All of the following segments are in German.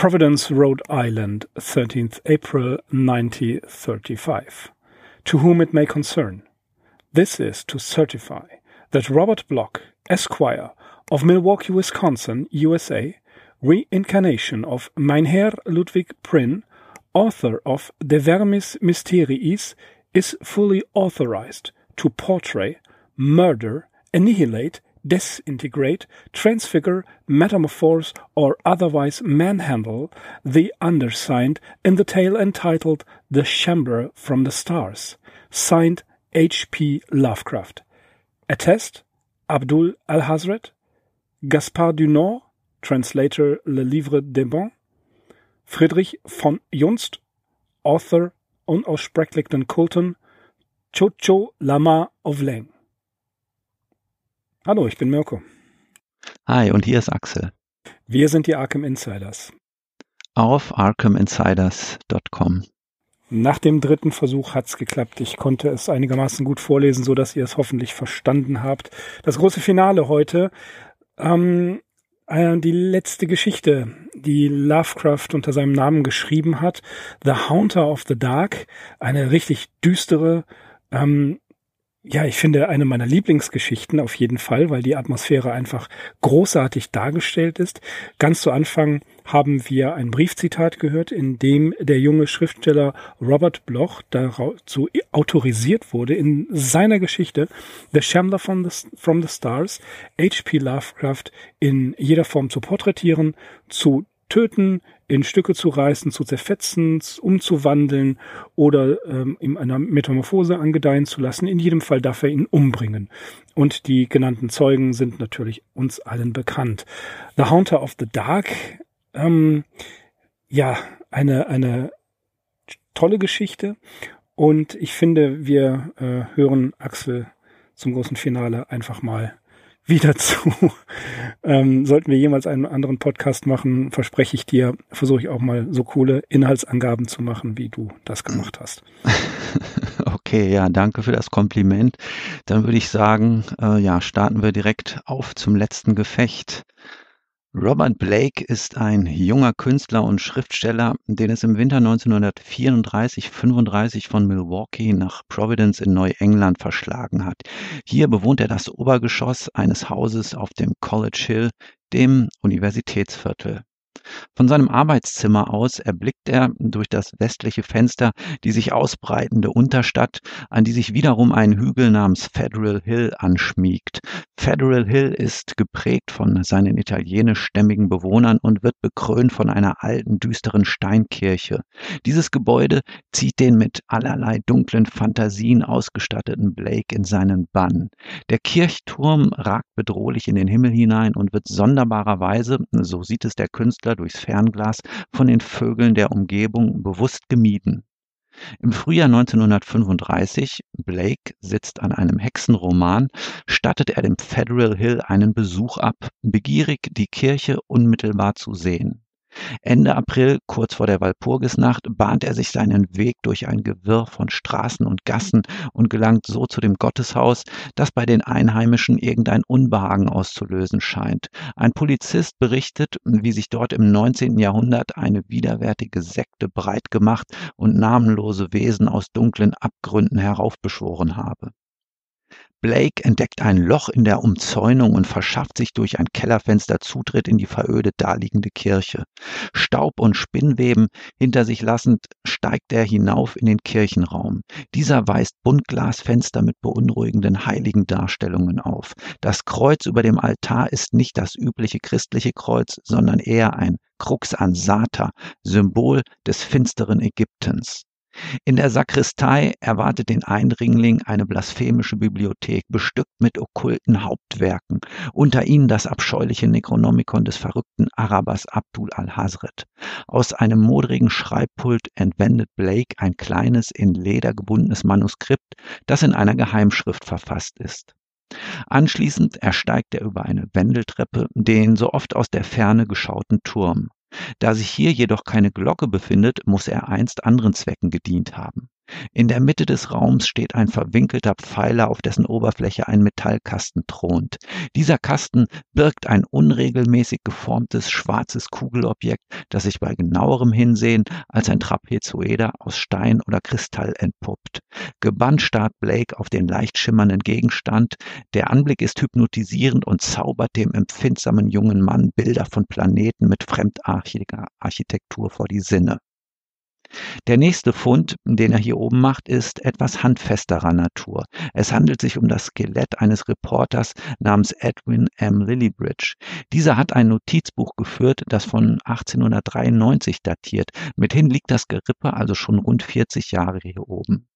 Providence, Rhode Island, 13th April 1935. To whom it may concern. This is to certify that Robert Block, Esquire, of Milwaukee, Wisconsin, USA, reincarnation of Meinherr Ludwig Prin, author of De Vermis Mysteriis, is fully authorized to portray, murder, annihilate, disintegrate, transfigure, metamorphose, or otherwise manhandle the undersigned in the tale entitled The Chamber from the Stars, signed H. P. Lovecraft. Attest Abdul Al-Hazret, Gaspard du Nord, translator Le Livre des Bons, Friedrich von Junst, author unaussprechlichen Kulten, Chocho Lama of Leng. Hallo, ich bin Mirko. Hi, und hier ist Axel. Wir sind die Arkham Insiders. Auf arkhaminsiders.com. Nach dem dritten Versuch hat's geklappt. Ich konnte es einigermaßen gut vorlesen, so dass ihr es hoffentlich verstanden habt. Das große Finale heute. Ähm, äh, die letzte Geschichte, die Lovecraft unter seinem Namen geschrieben hat, The Haunter of the Dark, eine richtig düstere, ähm, ja, ich finde eine meiner Lieblingsgeschichten auf jeden Fall, weil die Atmosphäre einfach großartig dargestellt ist. Ganz zu Anfang haben wir ein Briefzitat gehört, in dem der junge Schriftsteller Robert Bloch dazu autorisiert wurde, in seiner Geschichte The Shambler from the, from the Stars H.P. Lovecraft in jeder Form zu porträtieren, zu töten, in Stücke zu reißen, zu zerfetzen, umzuwandeln oder ähm, ihm einer Metamorphose angedeihen zu lassen. In jedem Fall darf er ihn umbringen. Und die genannten Zeugen sind natürlich uns allen bekannt. The Haunter of the Dark, ähm, ja, eine, eine tolle Geschichte. Und ich finde, wir äh, hören Axel zum großen Finale einfach mal wieder zu. Ähm, sollten wir jemals einen anderen Podcast machen, verspreche ich dir, versuche ich auch mal so coole Inhaltsangaben zu machen, wie du das gemacht hast. Okay, ja, danke für das Kompliment. Dann würde ich sagen, äh, ja, starten wir direkt auf zum letzten Gefecht. Robert Blake ist ein junger Künstler und Schriftsteller, den es im Winter 1934/35 von Milwaukee nach Providence in Neuengland verschlagen hat. Hier bewohnt er das Obergeschoss eines Hauses auf dem College Hill, dem Universitätsviertel. Von seinem Arbeitszimmer aus erblickt er durch das westliche Fenster die sich ausbreitende Unterstadt, an die sich wiederum ein Hügel namens Federal Hill anschmiegt. Federal Hill ist geprägt von seinen italienischstämmigen Bewohnern und wird bekrönt von einer alten, düsteren Steinkirche. Dieses Gebäude zieht den mit allerlei dunklen Fantasien ausgestatteten Blake in seinen Bann. Der Kirchturm ragt bedrohlich in den Himmel hinein und wird sonderbarerweise, so sieht es der Künstler durchs Fernglas von den Vögeln der Umgebung bewusst gemieden. Im Frühjahr 1935, Blake sitzt an einem Hexenroman, stattet er dem Federal Hill einen Besuch ab, begierig, die Kirche unmittelbar zu sehen. Ende April, kurz vor der Walpurgisnacht, bahnt er sich seinen Weg durch ein Gewirr von Straßen und Gassen und gelangt so zu dem Gotteshaus, das bei den Einheimischen irgendein Unbehagen auszulösen scheint. Ein Polizist berichtet, wie sich dort im 19. Jahrhundert eine widerwärtige Sekte breit gemacht und namenlose Wesen aus dunklen Abgründen heraufbeschworen habe. Blake entdeckt ein Loch in der Umzäunung und verschafft sich durch ein Kellerfenster Zutritt in die verödet daliegende Kirche. Staub und Spinnweben hinter sich lassend, steigt er hinauf in den Kirchenraum. Dieser weist Buntglasfenster mit beunruhigenden heiligen Darstellungen auf. Das Kreuz über dem Altar ist nicht das übliche christliche Kreuz, sondern eher ein Krux ansata, Symbol des finsteren Ägyptens. In der Sakristei erwartet den Eindringling eine blasphemische Bibliothek, bestückt mit okkulten Hauptwerken, unter ihnen das abscheuliche Necronomicon des verrückten Arabers Abdul al-Hazret. Aus einem modrigen Schreibpult entwendet Blake ein kleines, in Leder gebundenes Manuskript, das in einer Geheimschrift verfasst ist. Anschließend ersteigt er über eine Wendeltreppe den so oft aus der Ferne geschauten Turm. Da sich hier jedoch keine Glocke befindet, muss er einst anderen Zwecken gedient haben. In der Mitte des Raums steht ein verwinkelter Pfeiler, auf dessen Oberfläche ein Metallkasten thront. Dieser Kasten birgt ein unregelmäßig geformtes schwarzes Kugelobjekt, das sich bei genauerem Hinsehen als ein Trapezoeder aus Stein oder Kristall entpuppt. Gebannt starrt Blake auf den leicht schimmernden Gegenstand. Der Anblick ist hypnotisierend und zaubert dem empfindsamen jungen Mann Bilder von Planeten mit fremdartiger Architektur vor die Sinne. Der nächste Fund, den er hier oben macht, ist etwas handfesterer Natur. Es handelt sich um das Skelett eines Reporters namens Edwin M. Lillibridge. Dieser hat ein Notizbuch geführt, das von 1893 datiert. Mithin liegt das Gerippe also schon rund 40 Jahre hier oben.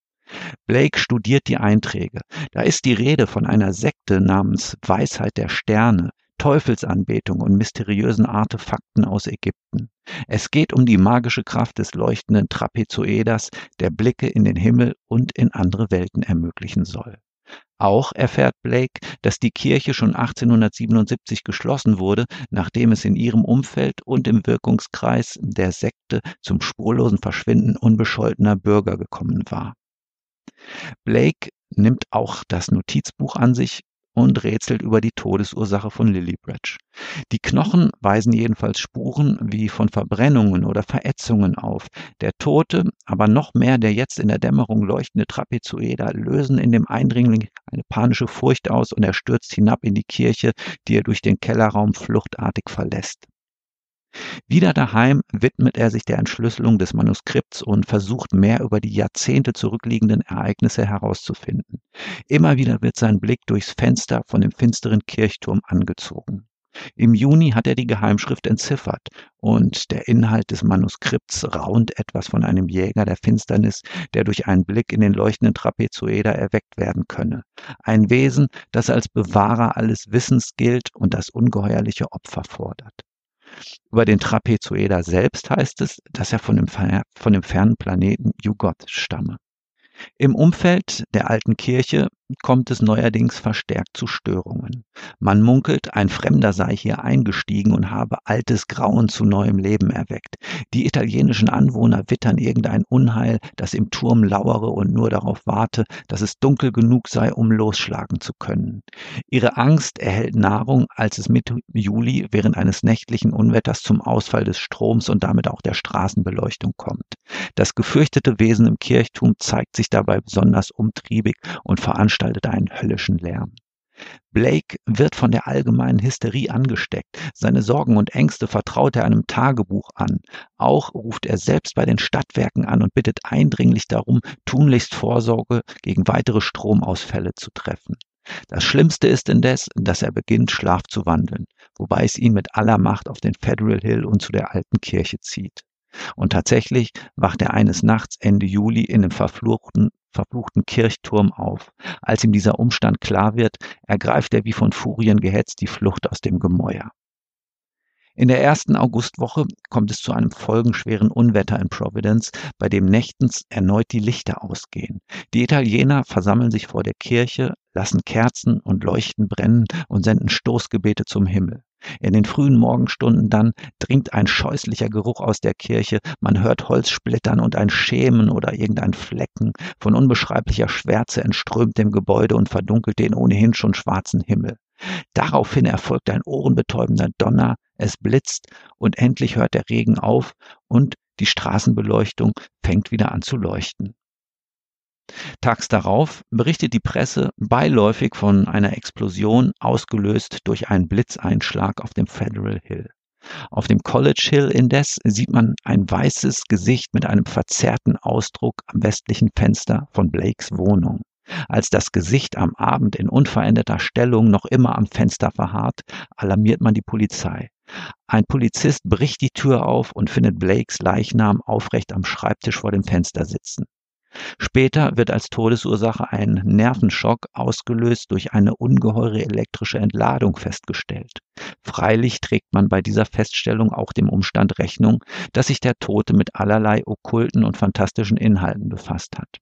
Blake studiert die Einträge. Da ist die Rede von einer Sekte namens Weisheit der Sterne. Teufelsanbetung und mysteriösen Artefakten aus Ägypten. Es geht um die magische Kraft des leuchtenden Trapezoeders, der Blicke in den Himmel und in andere Welten ermöglichen soll. Auch erfährt Blake, dass die Kirche schon 1877 geschlossen wurde, nachdem es in ihrem Umfeld und im Wirkungskreis der Sekte zum spurlosen Verschwinden unbescholtener Bürger gekommen war. Blake nimmt auch das Notizbuch an sich und rätselt über die Todesursache von Lillibridge. Die Knochen weisen jedenfalls Spuren wie von Verbrennungen oder Verätzungen auf. Der Tote, aber noch mehr der jetzt in der Dämmerung leuchtende Trapezoeder lösen in dem Eindringling eine panische Furcht aus und er stürzt hinab in die Kirche, die er durch den Kellerraum fluchtartig verlässt. Wieder daheim widmet er sich der Entschlüsselung des Manuskripts und versucht mehr über die Jahrzehnte zurückliegenden Ereignisse herauszufinden. Immer wieder wird sein Blick durchs Fenster von dem finsteren Kirchturm angezogen. Im Juni hat er die Geheimschrift entziffert und der Inhalt des Manuskripts raunt etwas von einem Jäger der Finsternis, der durch einen Blick in den leuchtenden Trapezoeder erweckt werden könne. Ein Wesen, das als Bewahrer alles Wissens gilt und das ungeheuerliche Opfer fordert. Über den Trapezoeder selbst heißt es, dass er von dem, von dem fernen Planeten Jugot stamme. Im Umfeld der alten Kirche kommt es neuerdings verstärkt zu Störungen. Man munkelt, ein Fremder sei hier eingestiegen und habe altes Grauen zu neuem Leben erweckt. Die italienischen Anwohner wittern irgendein Unheil, das im Turm lauere und nur darauf warte, dass es dunkel genug sei, um losschlagen zu können. Ihre Angst erhält Nahrung, als es Mitte Juli während eines nächtlichen Unwetters zum Ausfall des Stroms und damit auch der Straßenbeleuchtung kommt. Das gefürchtete Wesen im Kirchturm zeigt sich dabei besonders umtriebig und veranstaltet veranstaltet einen höllischen Lärm. Blake wird von der allgemeinen Hysterie angesteckt. Seine Sorgen und Ängste vertraut er einem Tagebuch an. Auch ruft er selbst bei den Stadtwerken an und bittet eindringlich darum, tunlichst Vorsorge gegen weitere Stromausfälle zu treffen. Das Schlimmste ist indes, dass er beginnt, Schlaf zu wandeln, wobei es ihn mit aller Macht auf den Federal Hill und zu der alten Kirche zieht. Und tatsächlich wacht er eines Nachts Ende Juli in dem verfluchten, verfluchten Kirchturm auf. Als ihm dieser Umstand klar wird, ergreift er wie von Furien gehetzt die Flucht aus dem Gemäuer. In der ersten Augustwoche kommt es zu einem folgenschweren Unwetter in Providence, bei dem nächtens erneut die Lichter ausgehen. Die Italiener versammeln sich vor der Kirche, lassen Kerzen und Leuchten brennen und senden Stoßgebete zum Himmel. In den frühen Morgenstunden dann dringt ein scheußlicher Geruch aus der Kirche, man hört Holz splittern und ein Schemen oder irgendein Flecken von unbeschreiblicher Schwärze entströmt dem Gebäude und verdunkelt den ohnehin schon schwarzen Himmel. Daraufhin erfolgt ein ohrenbetäubender Donner, es blitzt und endlich hört der Regen auf und die Straßenbeleuchtung fängt wieder an zu leuchten. Tags darauf berichtet die Presse beiläufig von einer Explosion, ausgelöst durch einen Blitzeinschlag auf dem Federal Hill. Auf dem College Hill indes sieht man ein weißes Gesicht mit einem verzerrten Ausdruck am westlichen Fenster von Blakes Wohnung. Als das Gesicht am Abend in unveränderter Stellung noch immer am Fenster verharrt, alarmiert man die Polizei. Ein Polizist bricht die Tür auf und findet Blakes Leichnam aufrecht am Schreibtisch vor dem Fenster sitzen. Später wird als Todesursache ein Nervenschock ausgelöst durch eine ungeheure elektrische Entladung festgestellt. Freilich trägt man bei dieser Feststellung auch dem Umstand Rechnung, dass sich der Tote mit allerlei okkulten und fantastischen Inhalten befasst hat.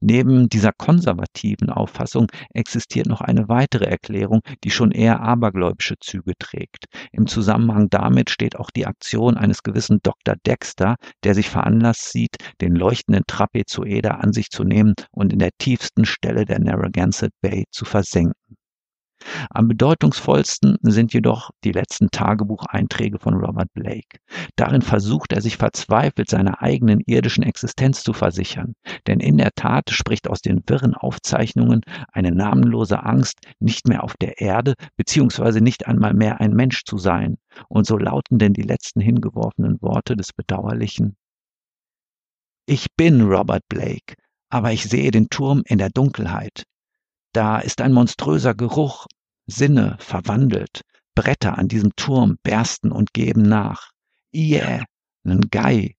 Neben dieser konservativen Auffassung existiert noch eine weitere Erklärung, die schon eher abergläubische Züge trägt. Im Zusammenhang damit steht auch die Aktion eines gewissen Dr. Dexter, der sich veranlasst sieht, den leuchtenden Trapezoeder an sich zu nehmen und in der tiefsten Stelle der Narragansett Bay zu versenken. Am bedeutungsvollsten sind jedoch die letzten Tagebucheinträge von Robert Blake. Darin versucht er sich verzweifelt seiner eigenen irdischen Existenz zu versichern, denn in der Tat spricht aus den wirren Aufzeichnungen eine namenlose Angst, nicht mehr auf der Erde beziehungsweise nicht einmal mehr ein Mensch zu sein. Und so lauten denn die letzten hingeworfenen Worte des Bedauerlichen. Ich bin Robert Blake, aber ich sehe den Turm in der Dunkelheit. Da ist ein monströser Geruch, Sinne verwandelt, Bretter an diesem Turm bersten und geben nach. Ie, Ngai,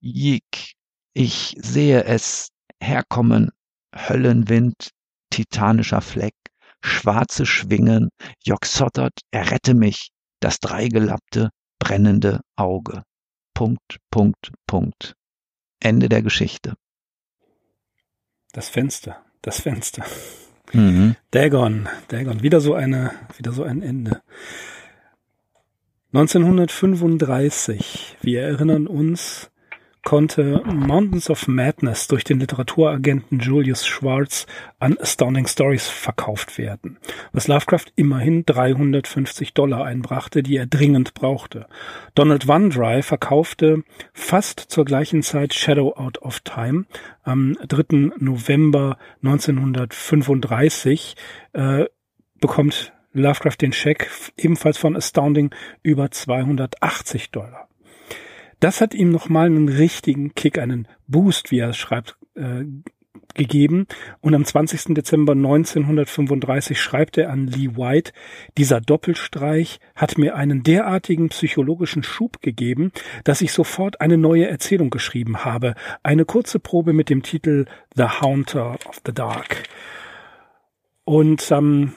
Yik, ich sehe es herkommen, Höllenwind, titanischer Fleck, schwarze Schwingen, Joxottert, errette mich, das dreigelappte, brennende Auge. Punkt, Punkt, Punkt. Ende der Geschichte. Das Fenster, das Fenster. Mhm. Dagon, Dagon, wieder so eine, wieder so ein Ende. 1935, wir erinnern uns, konnte Mountains of Madness durch den Literaturagenten Julius Schwartz an Astounding Stories verkauft werden, was Lovecraft immerhin 350 Dollar einbrachte, die er dringend brauchte. Donald Wandry verkaufte fast zur gleichen Zeit Shadow Out of Time am 3. November 1935 äh, bekommt Lovecraft den Scheck ebenfalls von Astounding über 280 Dollar. Das hat ihm nochmal einen richtigen Kick, einen Boost, wie er es schreibt, äh, gegeben. Und am 20. Dezember 1935 schreibt er an Lee White, dieser Doppelstreich hat mir einen derartigen psychologischen Schub gegeben, dass ich sofort eine neue Erzählung geschrieben habe. Eine kurze Probe mit dem Titel The Haunter of the Dark. Und ähm,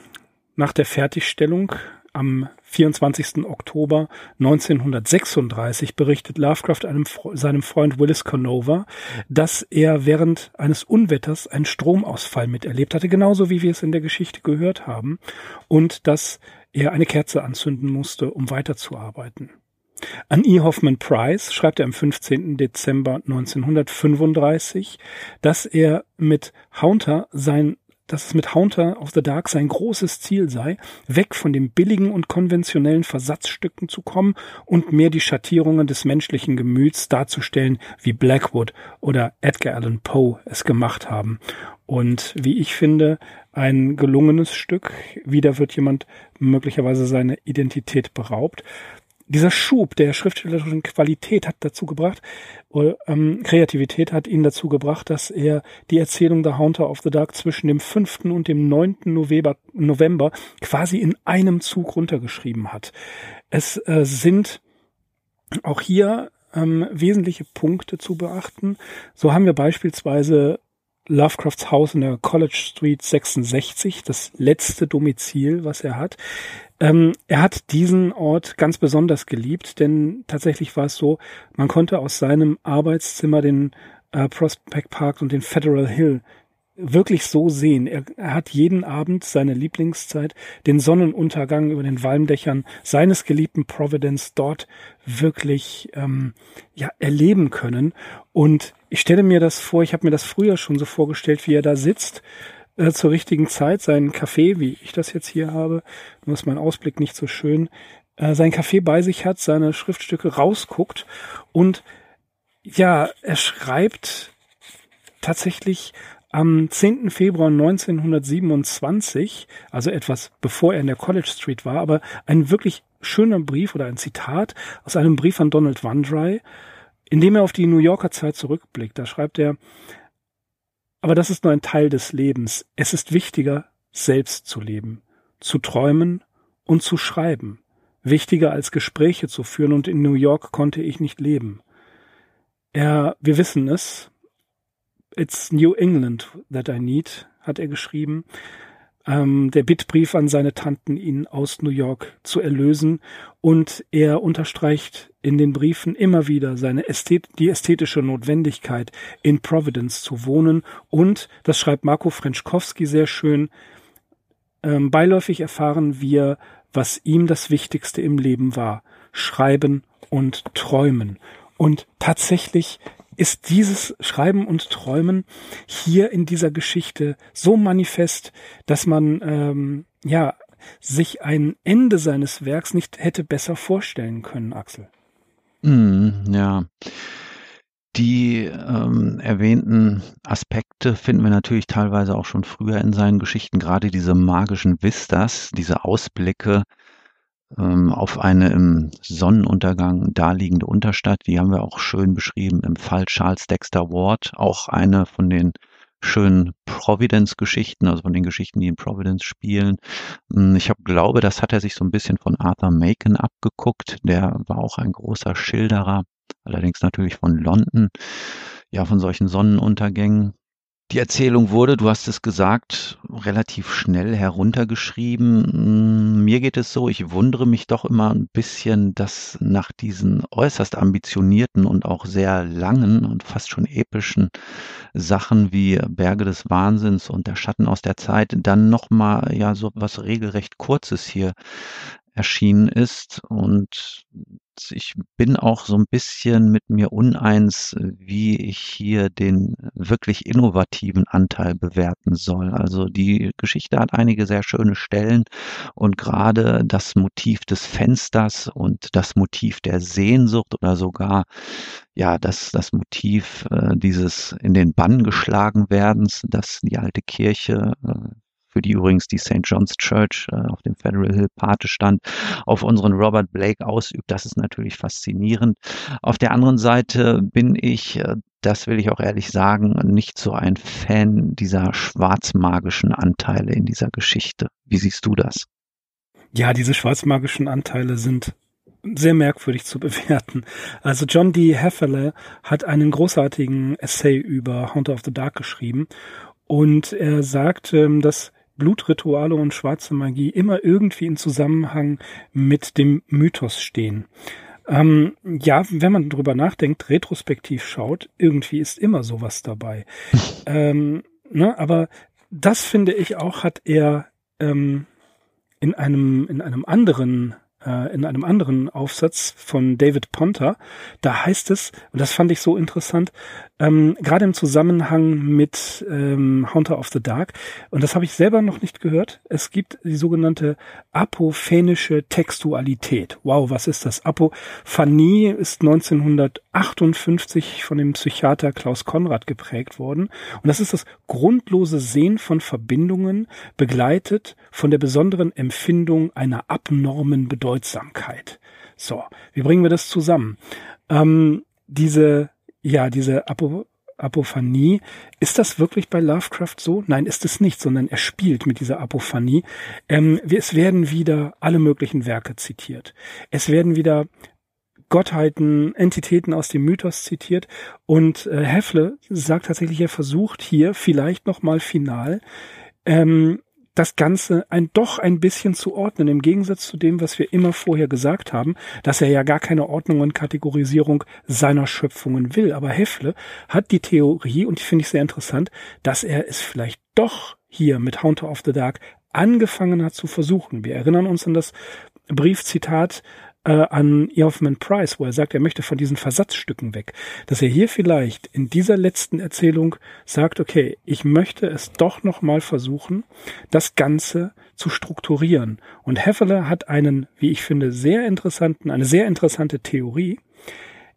nach der Fertigstellung am 24. Oktober 1936 berichtet Lovecraft einem, seinem Freund Willis Canova, dass er während eines Unwetters einen Stromausfall miterlebt hatte, genauso wie wir es in der Geschichte gehört haben, und dass er eine Kerze anzünden musste, um weiterzuarbeiten. An E. Hoffman Price schreibt er am 15. Dezember 1935, dass er mit Haunter sein dass es mit Haunter of the Dark sein großes Ziel sei, weg von den billigen und konventionellen Versatzstücken zu kommen und mehr die Schattierungen des menschlichen Gemüts darzustellen, wie Blackwood oder Edgar Allan Poe es gemacht haben. Und wie ich finde, ein gelungenes Stück. Wieder wird jemand möglicherweise seine Identität beraubt dieser Schub der schriftstellerischen Qualität hat dazu gebracht, oder, ähm, Kreativität hat ihn dazu gebracht, dass er die Erzählung The Haunter of the Dark zwischen dem 5. und dem 9. November, November quasi in einem Zug runtergeschrieben hat. Es äh, sind auch hier ähm, wesentliche Punkte zu beachten. So haben wir beispielsweise Lovecrafts Haus in der College Street 66, das letzte Domizil, was er hat. Ähm, er hat diesen Ort ganz besonders geliebt, denn tatsächlich war es so, man konnte aus seinem Arbeitszimmer den äh, Prospect Park und den Federal Hill wirklich so sehen. Er, er, hat jeden Abend seine Lieblingszeit, den Sonnenuntergang über den Walmdächern seines geliebten Providence dort wirklich ähm, ja erleben können. Und ich stelle mir das vor, ich habe mir das früher schon so vorgestellt, wie er da sitzt äh, zur richtigen Zeit seinen Kaffee, wie ich das jetzt hier habe, nur ist mein Ausblick nicht so schön, äh, sein Kaffee bei sich hat, seine Schriftstücke rausguckt und ja, er schreibt tatsächlich am 10. Februar 1927, also etwas bevor er in der College Street war, aber ein wirklich schöner Brief oder ein Zitat aus einem Brief an Donald Wandry, in dem er auf die New Yorker Zeit zurückblickt. Da schreibt er, aber das ist nur ein Teil des Lebens. Es ist wichtiger, selbst zu leben, zu träumen und zu schreiben. Wichtiger als Gespräche zu führen und in New York konnte ich nicht leben. Er, wir wissen es, It's New England that I need, hat er geschrieben. ähm, der Bittbrief an seine Tanten, ihn aus New York zu erlösen. Und er unterstreicht in den Briefen immer wieder seine Ästhet die ästhetische Notwendigkeit, in Providence zu wohnen. Und, das schreibt Marco Frenschkowski sehr schön, ähm, beiläufig erfahren wir, was ihm das Wichtigste im Leben war. Schreiben und Träumen. Und tatsächlich ist dieses Schreiben und Träumen hier in dieser Geschichte so manifest, dass man ähm, ja sich ein Ende seines Werks nicht hätte besser vorstellen können, Axel. Mm, ja. Die ähm, erwähnten Aspekte finden wir natürlich teilweise auch schon früher in seinen Geschichten, gerade diese magischen Vistas, diese Ausblicke auf eine im Sonnenuntergang daliegende Unterstadt. Die haben wir auch schön beschrieben im Fall Charles Dexter Ward, auch eine von den schönen Providence-Geschichten, also von den Geschichten, die in Providence spielen. Hm, ich hab, glaube, das hat er sich so ein bisschen von Arthur Macon abgeguckt. Der war auch ein großer Schilderer, allerdings natürlich von London, ja, von solchen Sonnenuntergängen. Die Erzählung wurde, du hast es gesagt, relativ schnell heruntergeschrieben. Hm, mir geht es so, ich wundere mich doch immer ein bisschen, dass nach diesen äußerst ambitionierten und auch sehr langen und fast schon epischen Sachen wie Berge des Wahnsinns und der Schatten aus der Zeit dann nochmal ja so was regelrecht Kurzes hier erschienen ist und ich bin auch so ein bisschen mit mir uneins, wie ich hier den wirklich innovativen Anteil bewerten soll. Also die Geschichte hat einige sehr schöne Stellen und gerade das Motiv des Fensters und das Motiv der Sehnsucht oder sogar ja, das, das Motiv äh, dieses in den Bann geschlagen werdens, dass die alte Kirche äh, für die übrigens die St. John's Church äh, auf dem Federal Hill Pate stand, auf unseren Robert Blake ausübt. Das ist natürlich faszinierend. Auf der anderen Seite bin ich, äh, das will ich auch ehrlich sagen, nicht so ein Fan dieser schwarzmagischen Anteile in dieser Geschichte. Wie siehst du das? Ja, diese schwarzmagischen Anteile sind sehr merkwürdig zu bewerten. Also John D. Hefferle hat einen großartigen Essay über Haunter of the Dark geschrieben und er sagt, ähm, dass Blutrituale und schwarze Magie immer irgendwie in Zusammenhang mit dem Mythos stehen. Ähm, ja, wenn man drüber nachdenkt, retrospektiv schaut, irgendwie ist immer sowas dabei. ähm, ne, aber das finde ich auch, hat er ähm, in einem in einem anderen äh, in einem anderen Aufsatz von David Ponter. Da heißt es, und das fand ich so interessant, ähm, gerade im Zusammenhang mit ähm, Haunter of the Dark, und das habe ich selber noch nicht gehört, es gibt die sogenannte apophenische Textualität. Wow, was ist das? Apophanie ist 1958 von dem Psychiater Klaus Konrad geprägt worden. Und das ist das grundlose Sehen von Verbindungen, begleitet von der besonderen Empfindung einer abnormen Bedeutsamkeit. So, wie bringen wir das zusammen? Ähm, diese ja, diese Apo Apophanie. Ist das wirklich bei Lovecraft so? Nein, ist es nicht, sondern er spielt mit dieser Apophanie. Ähm, es werden wieder alle möglichen Werke zitiert. Es werden wieder Gottheiten, Entitäten aus dem Mythos zitiert und äh, Heffle sagt tatsächlich, er versucht hier vielleicht noch mal final ähm, das Ganze ein doch ein bisschen zu ordnen, im Gegensatz zu dem, was wir immer vorher gesagt haben, dass er ja gar keine Ordnung und Kategorisierung seiner Schöpfungen will. Aber Heffle hat die Theorie, und die finde ich sehr interessant, dass er es vielleicht doch hier mit Haunter of the Dark angefangen hat zu versuchen. Wir erinnern uns an das Briefzitat äh, an Eoffman Price, wo er sagt, er möchte von diesen Versatzstücken weg. Dass er hier vielleicht in dieser letzten Erzählung sagt, okay, ich möchte es doch nochmal versuchen, das Ganze zu strukturieren. Und Hefferle hat einen, wie ich finde, sehr interessanten, eine sehr interessante Theorie.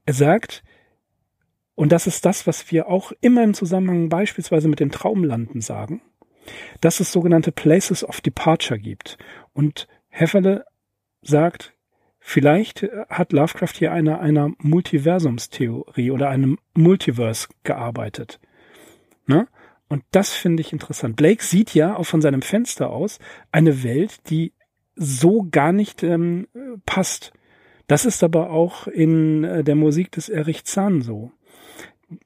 Er sagt, und das ist das, was wir auch immer im Zusammenhang beispielsweise mit den Traumlanden sagen, dass es sogenannte Places of Departure gibt. Und Hefferle sagt, Vielleicht äh, hat Lovecraft hier einer einer Multiversumstheorie oder einem Multiverse gearbeitet. Ne? Und das finde ich interessant. Blake sieht ja auch von seinem Fenster aus eine Welt, die so gar nicht ähm, passt. Das ist aber auch in äh, der Musik des Erich Zahn so.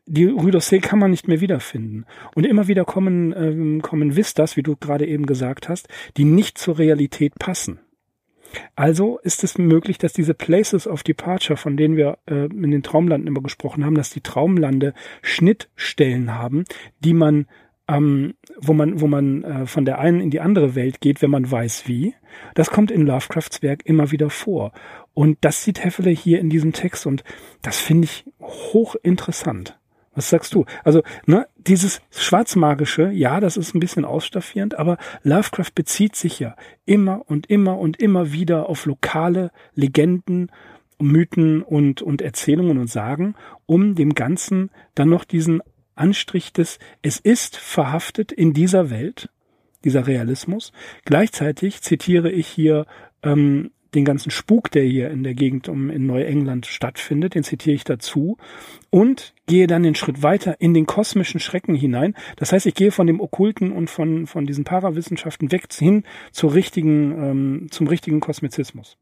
die Rue d'Orsay kann man nicht mehr wiederfinden. Und immer wieder kommen, ähm, kommen Vistas, wie du gerade eben gesagt hast, die nicht zur Realität passen. Also ist es möglich, dass diese Places of Departure, von denen wir äh, in den Traumlanden immer gesprochen haben, dass die Traumlande Schnittstellen haben, die man ähm, wo man, wo man äh, von der einen in die andere Welt geht, wenn man weiß wie. Das kommt in Lovecrafts Werk immer wieder vor. Und das sieht Heffele hier in diesem Text und das finde ich hochinteressant. Was sagst du? Also, ne, dieses Schwarzmagische, ja, das ist ein bisschen ausstaffierend, aber Lovecraft bezieht sich ja immer und immer und immer wieder auf lokale Legenden, Mythen und, und Erzählungen und Sagen, um dem Ganzen dann noch diesen Anstrich des, es ist verhaftet in dieser Welt, dieser Realismus. Gleichzeitig zitiere ich hier ähm, den ganzen Spuk, der hier in der Gegend um in Neuengland stattfindet, den zitiere ich dazu und gehe dann den Schritt weiter in den kosmischen Schrecken hinein. Das heißt, ich gehe von dem Okkulten und von, von diesen Parawissenschaften weg hin zur richtigen, ähm, zum richtigen Kosmizismus.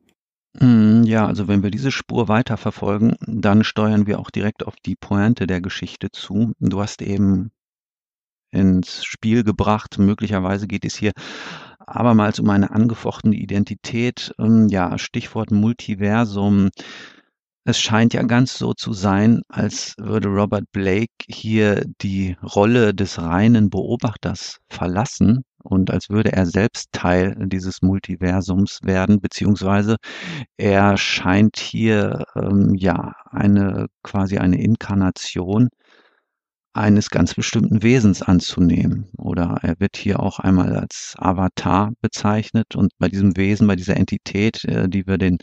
Mm, ja, also wenn wir diese Spur weiterverfolgen, dann steuern wir auch direkt auf die Pointe der Geschichte zu. Du hast eben ins Spiel gebracht, möglicherweise geht es hier abermals um eine angefochtene Identität. Ähm, ja, Stichwort Multiversum. Es scheint ja ganz so zu sein, als würde Robert Blake hier die Rolle des reinen Beobachters verlassen und als würde er selbst Teil dieses Multiversums werden, beziehungsweise er scheint hier ähm, ja eine quasi eine Inkarnation eines ganz bestimmten Wesens anzunehmen. Oder er wird hier auch einmal als Avatar bezeichnet. Und bei diesem Wesen, bei dieser Entität, äh, die wir den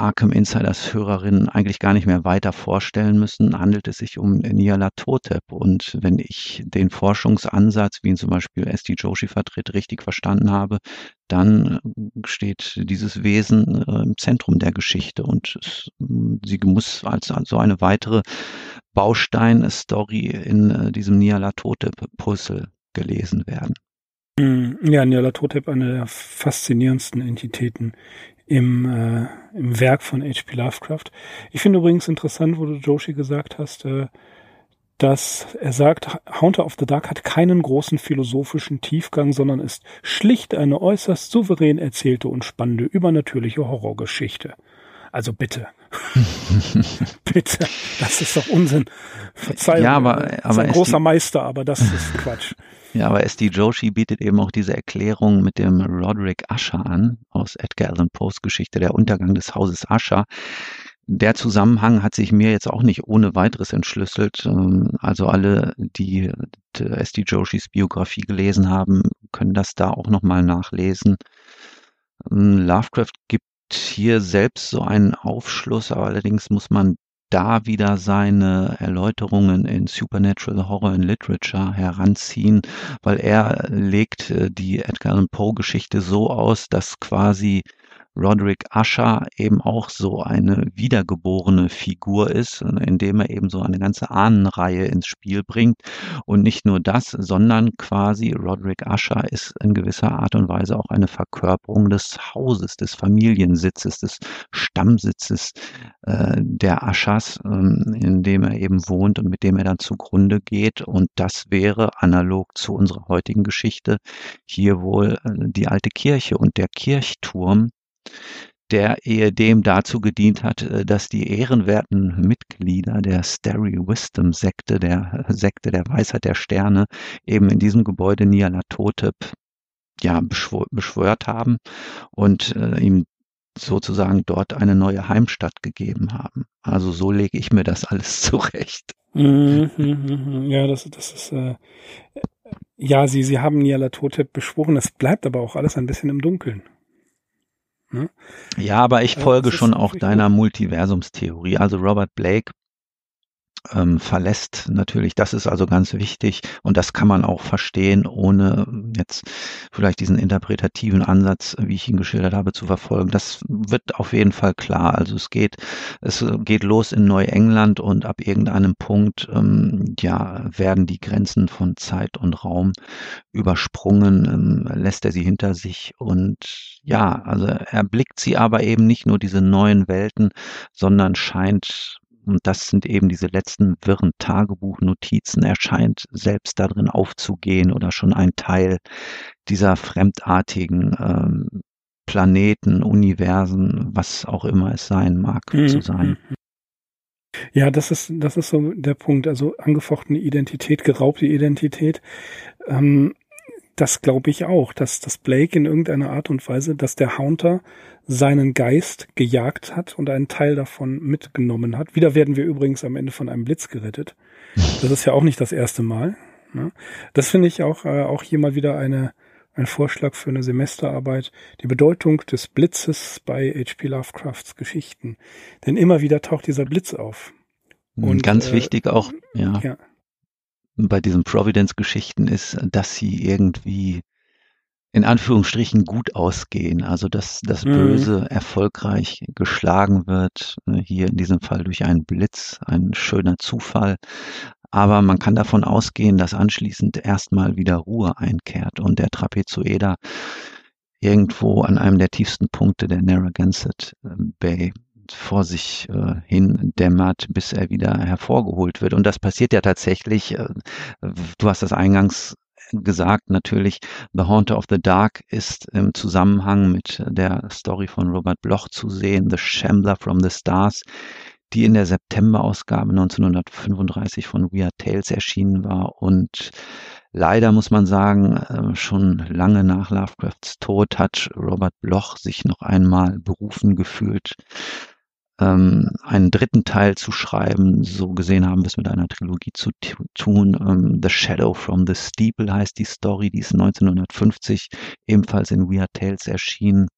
Arkham Insiders Hörerinnen eigentlich gar nicht mehr weiter vorstellen müssen, handelt es sich um Nyarlathotep. Und wenn ich den Forschungsansatz, wie ihn zum Beispiel S.D. Joshi vertritt, richtig verstanden habe, dann steht dieses Wesen äh, im Zentrum der Geschichte und es, sie muss als, als so eine weitere Baustein-Story in äh, diesem Nyarlathotep-Puzzle gelesen werden. Hm, ja, Nyarlathotep, eine der faszinierendsten Entitäten im, äh, im Werk von H.P. Lovecraft. Ich finde übrigens interessant, wo du Joshi gesagt hast, äh, dass er sagt, Haunter of the Dark hat keinen großen philosophischen Tiefgang, sondern ist schlicht eine äußerst souverän erzählte und spannende übernatürliche Horrorgeschichte. Also bitte. bitte. Das ist doch Unsinn. Verzeihung. Ja, aber, aber ist ein großer Meister, aber das ist Quatsch. Ja, aber S.D. Joshi bietet eben auch diese Erklärung mit dem Roderick Usher an, aus Edgar Allan Poes Geschichte, der Untergang des Hauses Usher. Der Zusammenhang hat sich mir jetzt auch nicht ohne weiteres entschlüsselt. Ähm, also alle, die S.D. Joshis Biografie gelesen haben, können das da auch nochmal nachlesen. Ähm, Lovecraft gibt hier selbst so einen Aufschluss, aber allerdings muss man da wieder seine Erläuterungen in Supernatural Horror and Literature heranziehen, weil er legt äh, die Edgar Allan Poe Geschichte so aus, dass quasi Roderick Usher eben auch so eine wiedergeborene Figur ist, indem er eben so eine ganze Ahnenreihe ins Spiel bringt. Und nicht nur das, sondern quasi Roderick Usher ist in gewisser Art und Weise auch eine Verkörperung des Hauses, des Familiensitzes, des Stammsitzes äh, der Ushers, äh, in dem er eben wohnt und mit dem er dann zugrunde geht. Und das wäre analog zu unserer heutigen Geschichte hier wohl äh, die alte Kirche und der Kirchturm, der ehedem dazu gedient hat, äh, dass die ehrenwerten Mitglieder der Starry Wisdom Sekte, der Sekte der Weisheit der Sterne, eben in diesem Gebäude Nyarlathotep ja, beschwört haben und äh, ihm sozusagen dort eine neue Heimstatt gegeben haben. Also so lege ich mir das alles zurecht. Mhm, mhm, mhm. ja, das, das ist äh, ja, sie, sie haben Nyarlathotep beschworen. Es bleibt aber auch alles ein bisschen im Dunkeln. Ne? Ja, aber ich folge schon auch deiner Multiversumstheorie. Also Robert Blake ähm, verlässt natürlich. Das ist also ganz wichtig und das kann man auch verstehen, ohne jetzt vielleicht diesen interpretativen Ansatz, wie ich ihn geschildert habe, zu verfolgen. Das wird auf jeden Fall klar. Also es geht, es geht los in Neuengland und ab irgendeinem Punkt, ähm, ja, werden die Grenzen von Zeit und Raum übersprungen, ähm, lässt er sie hinter sich und ja, also er blickt sie aber eben nicht nur diese neuen Welten, sondern scheint und das sind eben diese letzten wirren Tagebuchnotizen, er scheint selbst darin aufzugehen oder schon ein Teil dieser fremdartigen ähm, Planeten, Universen, was auch immer es sein mag, mhm. zu sein. Mhm. Ja, das ist, das ist so der Punkt. Also angefochtene Identität, geraubte Identität. Ähm, das glaube ich auch, dass, dass Blake in irgendeiner Art und Weise, dass der Haunter seinen Geist gejagt hat und einen Teil davon mitgenommen hat. Wieder werden wir übrigens am Ende von einem Blitz gerettet. Das ist ja auch nicht das erste Mal. Ne? Das finde ich auch, äh, auch hier mal wieder eine, ein Vorschlag für eine Semesterarbeit. Die Bedeutung des Blitzes bei H.P. Lovecrafts Geschichten. Denn immer wieder taucht dieser Blitz auf. Und ganz äh, wichtig auch, ja. ja bei diesen Providence-Geschichten ist, dass sie irgendwie in Anführungsstrichen gut ausgehen, also dass das mhm. Böse erfolgreich geschlagen wird, ne, hier in diesem Fall durch einen Blitz, ein schöner Zufall. Aber man kann davon ausgehen, dass anschließend erstmal wieder Ruhe einkehrt und der Trapezoeder irgendwo an einem der tiefsten Punkte der Narragansett ähm, Vor sich äh, hin dämmert, bis er wieder hervorgeholt wird. Und das passiert ja tatsächlich. Äh, du hast das eingangs gesagt, natürlich The Haunter of the Dark ist im Zusammenhang mit der Story von Robert Bloch zu sehen, The Shambler from the Stars, die in der September-Ausgabe 1935 von Weird Tales erschienen war und Leider muss man sagen, äh, schon lange nach Lovecrafts Tod hat Robert Bloch sich noch einmal berufen gefühlt, ähm, einen dritten Teil zu schreiben. So gesehen haben wir es mit einer Trilogie zu tun. Ähm, the Shadow from the Steeple heißt die Story, die ist 1950 ebenfalls in Weird Tales erschienen.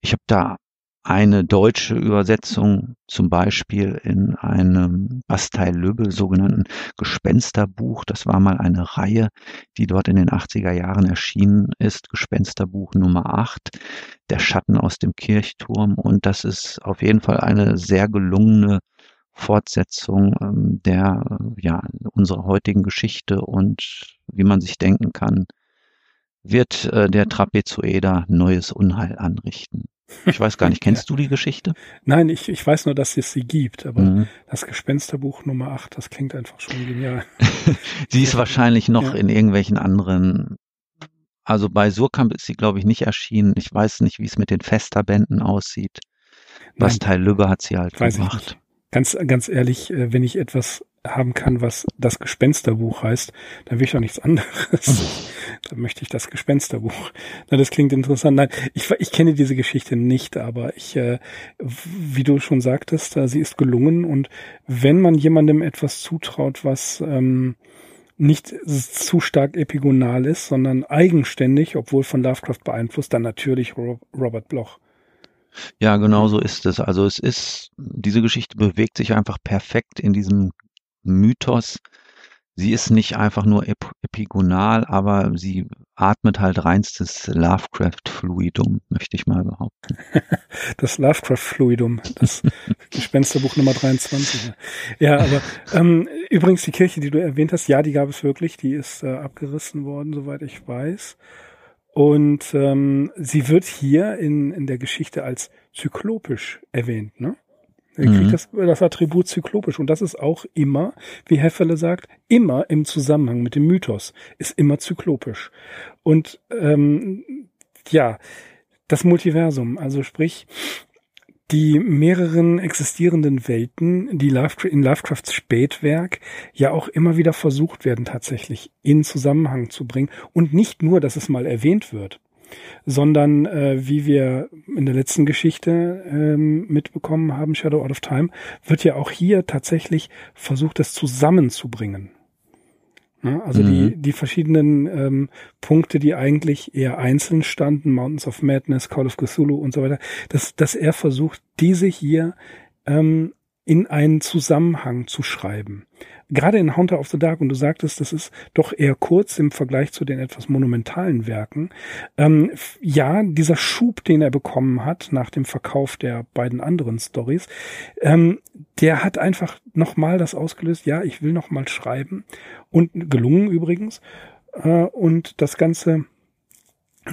Ich habe da eine deutsche Übersetzung, zum Beispiel in einem Bastei Lübbe sogenannten Gespensterbuch. Das war mal eine Reihe, die dort in den 80er Jahren erschienen ist. Gespensterbuch Nummer 8, Der Schatten aus dem Kirchturm. Und das ist auf jeden Fall eine sehr gelungene Fortsetzung ähm, der, ja, unserer heutigen Geschichte und wie man sich denken kann, wird äh, der Trapezoeder neues Unheil anrichten. Ich weiß gar nicht, kennst ja. du die Geschichte? Nein, ich, ich weiß nur, dass es sie gibt, aber mhm. das Gespensterbuch Nummer 8, das klingt einfach schon genial. sie ist wahrscheinlich noch ja. in irgendwelchen anderen, also bei Surkamp ist sie, glaube ich, nicht erschienen. Ich weiß nicht, wie es mit den Festerbänden aussieht. Was Teil Lübbe hat sie halt weiß gemacht. Ganz, ganz ehrlich, äh, wenn ich etwas haben kann, was das Gespensterbuch heißt, dann will ich doch nichts anderes. dann möchte ich das Gespensterbuch. Na, das klingt interessant. Nein, ich, ich kenne diese Geschichte nicht, aber ich, äh, wie du schon sagtest, äh, sie ist gelungen und wenn man jemandem etwas zutraut, was ähm, nicht zu stark epigonal ist, sondern eigenständig, obwohl von Lovecraft beeinflusst, dann natürlich Robert Bloch. Ja, genau so ist es. Also es ist, diese Geschichte bewegt sich einfach perfekt in diesem Mythos. Sie ist nicht einfach nur ep epigonal, aber sie atmet halt reinstes Lovecraft-Fluidum, möchte ich mal behaupten. Das Lovecraft-Fluidum, das Gespensterbuch Nummer 23. Ja, aber ähm, übrigens die Kirche, die du erwähnt hast, ja, die gab es wirklich, die ist äh, abgerissen worden, soweit ich weiß. Und ähm, sie wird hier in, in der Geschichte als zyklopisch erwähnt, ne? Er kriegt mhm. das, das Attribut zyklopisch. Und das ist auch immer, wie Heffele sagt, immer im Zusammenhang mit dem Mythos, ist immer zyklopisch. Und ähm, ja, das Multiversum, also sprich, die mehreren existierenden Welten, die in Lovecrafts Spätwerk ja auch immer wieder versucht werden, tatsächlich in Zusammenhang zu bringen. Und nicht nur, dass es mal erwähnt wird sondern äh, wie wir in der letzten Geschichte ähm, mitbekommen haben, Shadow Out of Time, wird ja auch hier tatsächlich versucht, das zusammenzubringen. Ja, also mhm. die, die verschiedenen ähm, Punkte, die eigentlich eher einzeln standen, Mountains of Madness, Call of Cthulhu und so weiter, dass, dass er versucht, diese hier ähm, in einen Zusammenhang zu schreiben. Gerade in Hunter of the Dark, und du sagtest, das ist doch eher kurz im Vergleich zu den etwas monumentalen Werken. Ähm, ja, dieser Schub, den er bekommen hat nach dem Verkauf der beiden anderen Stories, ähm, der hat einfach nochmal das ausgelöst, ja, ich will nochmal schreiben. Und gelungen übrigens. Äh, und das Ganze,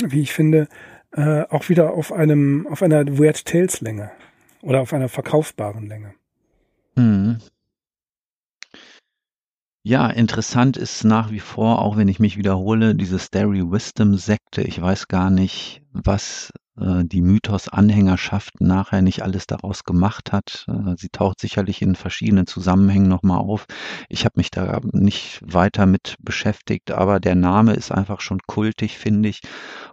wie ich finde, äh, auch wieder auf einem, auf einer Weird Tales Länge oder auf einer verkaufbaren Länge. Mhm. Ja, interessant ist nach wie vor, auch wenn ich mich wiederhole, diese Starry Wisdom Sekte. Ich weiß gar nicht, was äh, die Mythos-Anhängerschaft nachher nicht alles daraus gemacht hat. Äh, sie taucht sicherlich in verschiedenen Zusammenhängen nochmal auf. Ich habe mich da nicht weiter mit beschäftigt, aber der Name ist einfach schon kultig, finde ich.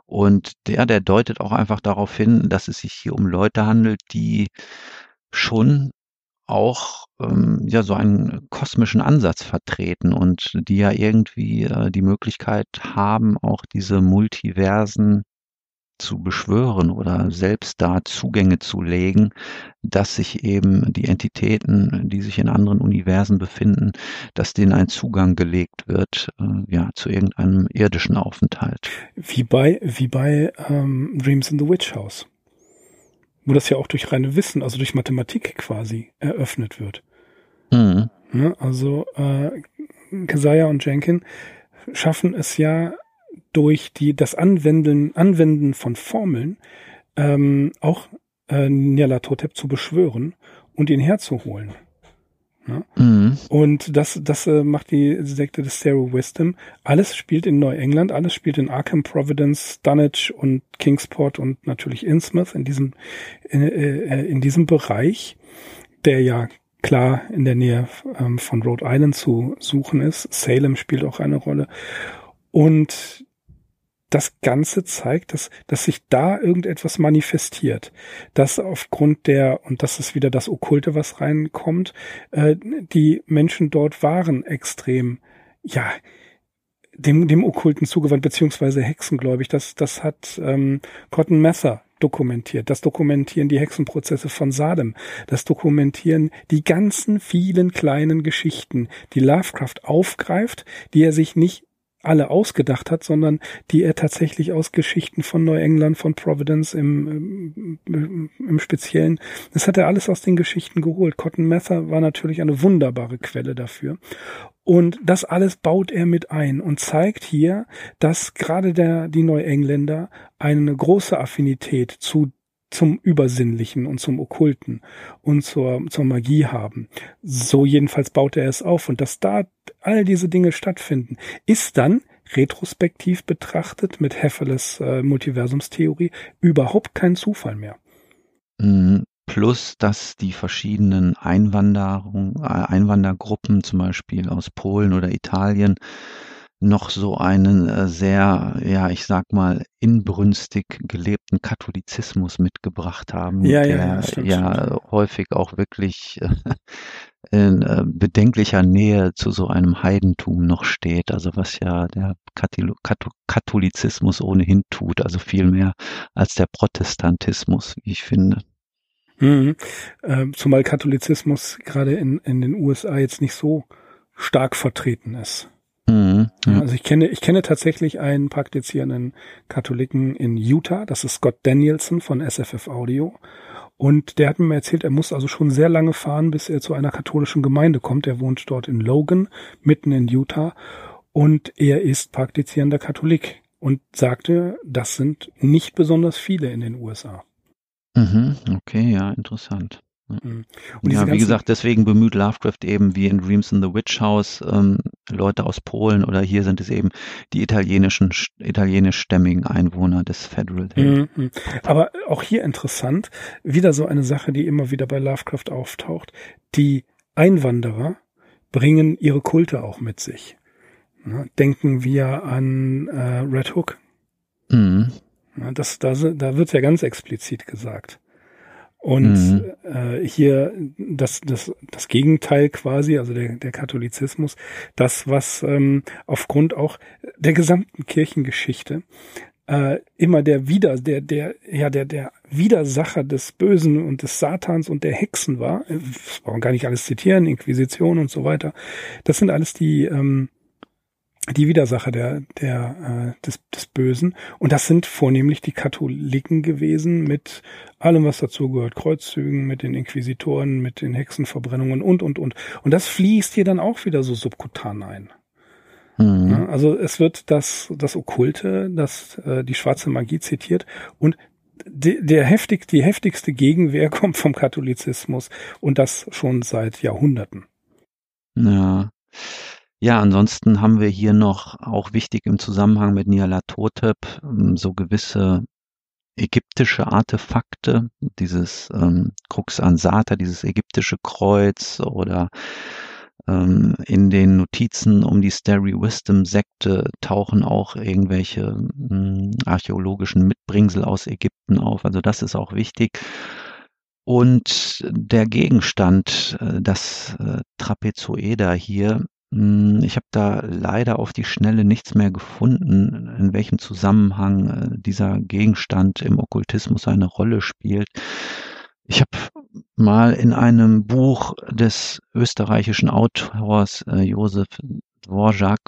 Und der, der deutet auch einfach darauf hin, dass es sich hier um Leute handelt, die schon auch ähm, ja so einen kosmischen Ansatz vertreten und die ja irgendwie äh, die Möglichkeit haben, auch diese Multiversen zu beschwören oder selbst da Zugänge zu legen, dass sich eben die Entitäten, die sich in anderen Universen befinden, dass denen ein Zugang gelegt wird, äh, ja, zu irgendeinem irdischen Aufenthalt. Wie bei, wie bei ähm, Dreams in the Witch House. Wo das ja auch durch reine Wissen, also durch Mathematik quasi eröffnet wird. Mhm. Ne, also äh, Keziah und Jenkin schaffen es ja durch die, das Anwenden, Anwenden von Formeln ähm, auch äh, Nyarlathotep zu beschwören und ihn herzuholen. Ja? Mhm. Und das, das äh, macht die Sekte des Zero Wisdom. Alles spielt in Neuengland, alles spielt in Arkham, Providence, Dunwich und Kingsport und natürlich Innsmouth in diesem, in, äh, in diesem Bereich, der ja klar in der Nähe ähm, von Rhode Island zu suchen ist. Salem spielt auch eine Rolle. Und das Ganze zeigt, dass, dass sich da irgendetwas manifestiert. Dass aufgrund der, und das ist wieder das Okkulte, was reinkommt, äh, die Menschen dort waren extrem, ja, dem, dem Okkulten zugewandt, beziehungsweise hexengläubig. Das, das hat ähm, Cotton Mather dokumentiert. Das dokumentieren die Hexenprozesse von Sadem. Das dokumentieren die ganzen vielen kleinen Geschichten, die Lovecraft aufgreift, die er sich nicht alle ausgedacht hat, sondern die er tatsächlich aus Geschichten von Neuengland, von Providence im, im, Speziellen, das hat er alles aus den Geschichten geholt. Cotton Mather war natürlich eine wunderbare Quelle dafür. Und das alles baut er mit ein und zeigt hier, dass gerade der, die Neuengländer eine große Affinität zu zum Übersinnlichen und zum Okkulten und zur, zur Magie haben. So jedenfalls baut er es auf. Und dass da all diese Dinge stattfinden, ist dann retrospektiv betrachtet mit Heffeles äh, Multiversumstheorie überhaupt kein Zufall mehr. Mhm. Plus, dass die verschiedenen Einwanderung, äh, Einwandergruppen, zum Beispiel aus Polen oder Italien, noch so einen äh, sehr, ja, ich sag mal, inbrünstig gelebten Katholizismus mitgebracht haben, ja, der ja, stimmt, ja stimmt. häufig auch wirklich in äh, bedenklicher Nähe zu so einem Heidentum noch steht, also was ja der Katholizismus ohnehin tut, also viel mehr als der Protestantismus, wie ich finde. Mhm. Äh, zumal Katholizismus gerade in, in den USA jetzt nicht so stark vertreten ist. Mhm, ja. Also ich kenne, ich kenne tatsächlich einen praktizierenden Katholiken in Utah, das ist Scott Danielson von SFF Audio. Und der hat mir erzählt, er muss also schon sehr lange fahren, bis er zu einer katholischen Gemeinde kommt. Er wohnt dort in Logan, mitten in Utah. Und er ist praktizierender Katholik und sagte, das sind nicht besonders viele in den USA. Mhm, okay, ja, interessant. Mhm. Und ja, wie gesagt, deswegen bemüht Lovecraft eben wie in Dreams in the Witch House ähm, Leute aus Polen oder hier sind es eben die italienischen, italienischstämmigen Einwohner des Federal Hill. Mhm. Aber auch hier interessant, wieder so eine Sache, die immer wieder bei Lovecraft auftaucht. Die Einwanderer bringen ihre Kulte auch mit sich. denken wir an äh, Red Hook. Mhm. das, da, da wird ja ganz explizit gesagt. Und mhm. äh, hier das, das, das Gegenteil quasi, also der, der Katholizismus, das, was ähm, aufgrund auch der gesamten Kirchengeschichte äh, immer der Wider, der, der, ja, der, der Widersacher des Bösen und des Satans und der Hexen war. Das brauchen gar nicht alles zitieren, Inquisition und so weiter. Das sind alles die, ähm, die Widersacher der, der, äh, des, des Bösen. Und das sind vornehmlich die Katholiken gewesen mit allem, was dazu gehört. Kreuzzügen, mit den Inquisitoren, mit den Hexenverbrennungen und, und, und. Und das fließt hier dann auch wieder so subkutan ein. Mhm. Ja, also es wird das, das Okkulte, das, äh, die schwarze Magie zitiert und die, der heftig, die heftigste Gegenwehr kommt vom Katholizismus und das schon seit Jahrhunderten. Ja. Ja, ansonsten haben wir hier noch auch wichtig im Zusammenhang mit Nyarlathotep ähm, so gewisse ägyptische Artefakte, dieses ähm, Krux Ansata, dieses ägyptische Kreuz oder ähm, in den Notizen um die Starry Wisdom Sekte tauchen auch irgendwelche mh, hm, archäologischen Mitbringsel aus Ägypten auf. Also das ist auch wichtig. Und der Gegenstand, äh, das äh, Trapezoeder hier, ich habe da leider auf die Schnelle nichts mehr gefunden, in welchem Zusammenhang äh, dieser Gegenstand im Okkultismus eine Rolle spielt. Ich habe mal in einem Buch des österreichischen Autors äh, Josef Dvorak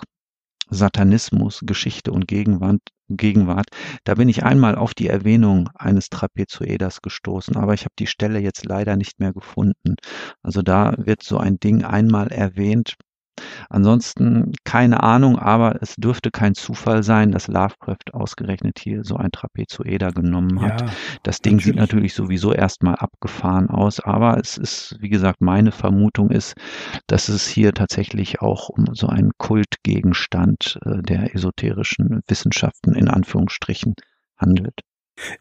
Satanismus, Geschichte und Gegenwart, Gegenwart, da bin ich einmal auf die Erwähnung eines Trapezoeders gestoßen, aber ich habe die Stelle jetzt leider nicht mehr gefunden. Also da wird so ein Ding einmal erwähnt, Ansonsten keine Ahnung, aber es dürfte kein Zufall sein, dass Lovecraft ausgerechnet hier so ein Trapezoeder genommen hat. Ja, das Ding natürlich. sieht natürlich sowieso erstmal abgefahren aus, aber es ist, wie gesagt, meine Vermutung ist, dass es hier tatsächlich auch um so einen Kultgegenstand äh, der esoterischen Wissenschaften in Anführungsstrichen handelt.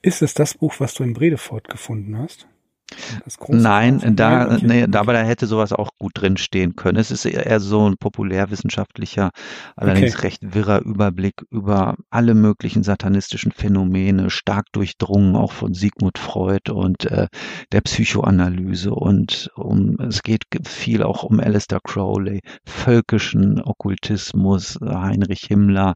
Ist es das Buch, was du in Bredefort gefunden hast? Nein, da, nee, aber da hätte sowas auch gut drin stehen können. Es ist eher so ein populärwissenschaftlicher, allerdings okay. recht wirrer Überblick über alle möglichen satanistischen Phänomene, stark durchdrungen auch von Sigmund Freud und äh, der Psychoanalyse. Und um, es geht viel auch um Alistair Crowley, völkischen Okkultismus, Heinrich Himmler,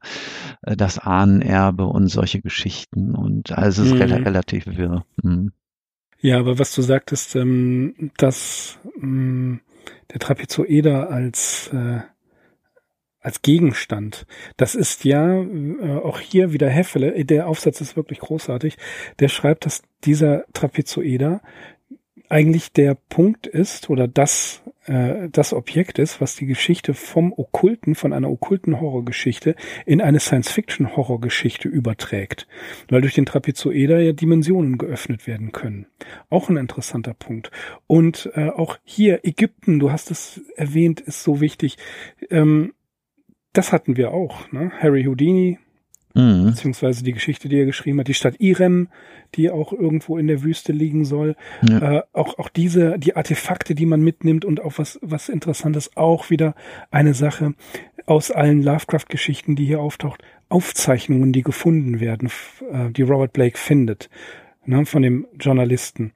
äh, das Ahnenerbe und solche Geschichten. Und also es ist mhm. relativ wirr. Mhm. Ja, aber was du sagtest, ähm, dass ähm, der Trapezoeder als äh, als Gegenstand. Das ist ja äh, auch hier wieder Heffele, der Aufsatz ist wirklich großartig. Der schreibt, dass dieser Trapezoeder eigentlich der Punkt ist oder das äh, das Objekt ist, was die Geschichte vom Okkulten, von einer okkulten Horrorgeschichte in eine Science-Fiction-Horrorgeschichte überträgt, weil durch den Trapezoeder ja Dimensionen geöffnet werden können. Auch ein interessanter Punkt. Und äh, auch hier Ägypten, du hast es erwähnt, ist so wichtig. Ähm, das hatten wir auch. Ne? Harry Houdini, Mhm. Beziehungsweise die Geschichte, die er geschrieben hat, die Stadt Irem, die auch irgendwo in der Wüste liegen soll. Ja. Äh, auch, auch diese, die Artefakte, die man mitnimmt und auch was, was Interessantes, auch wieder eine Sache aus allen Lovecraft-Geschichten, die hier auftaucht. Aufzeichnungen, die gefunden werden, äh, die Robert Blake findet, ne, von dem Journalisten,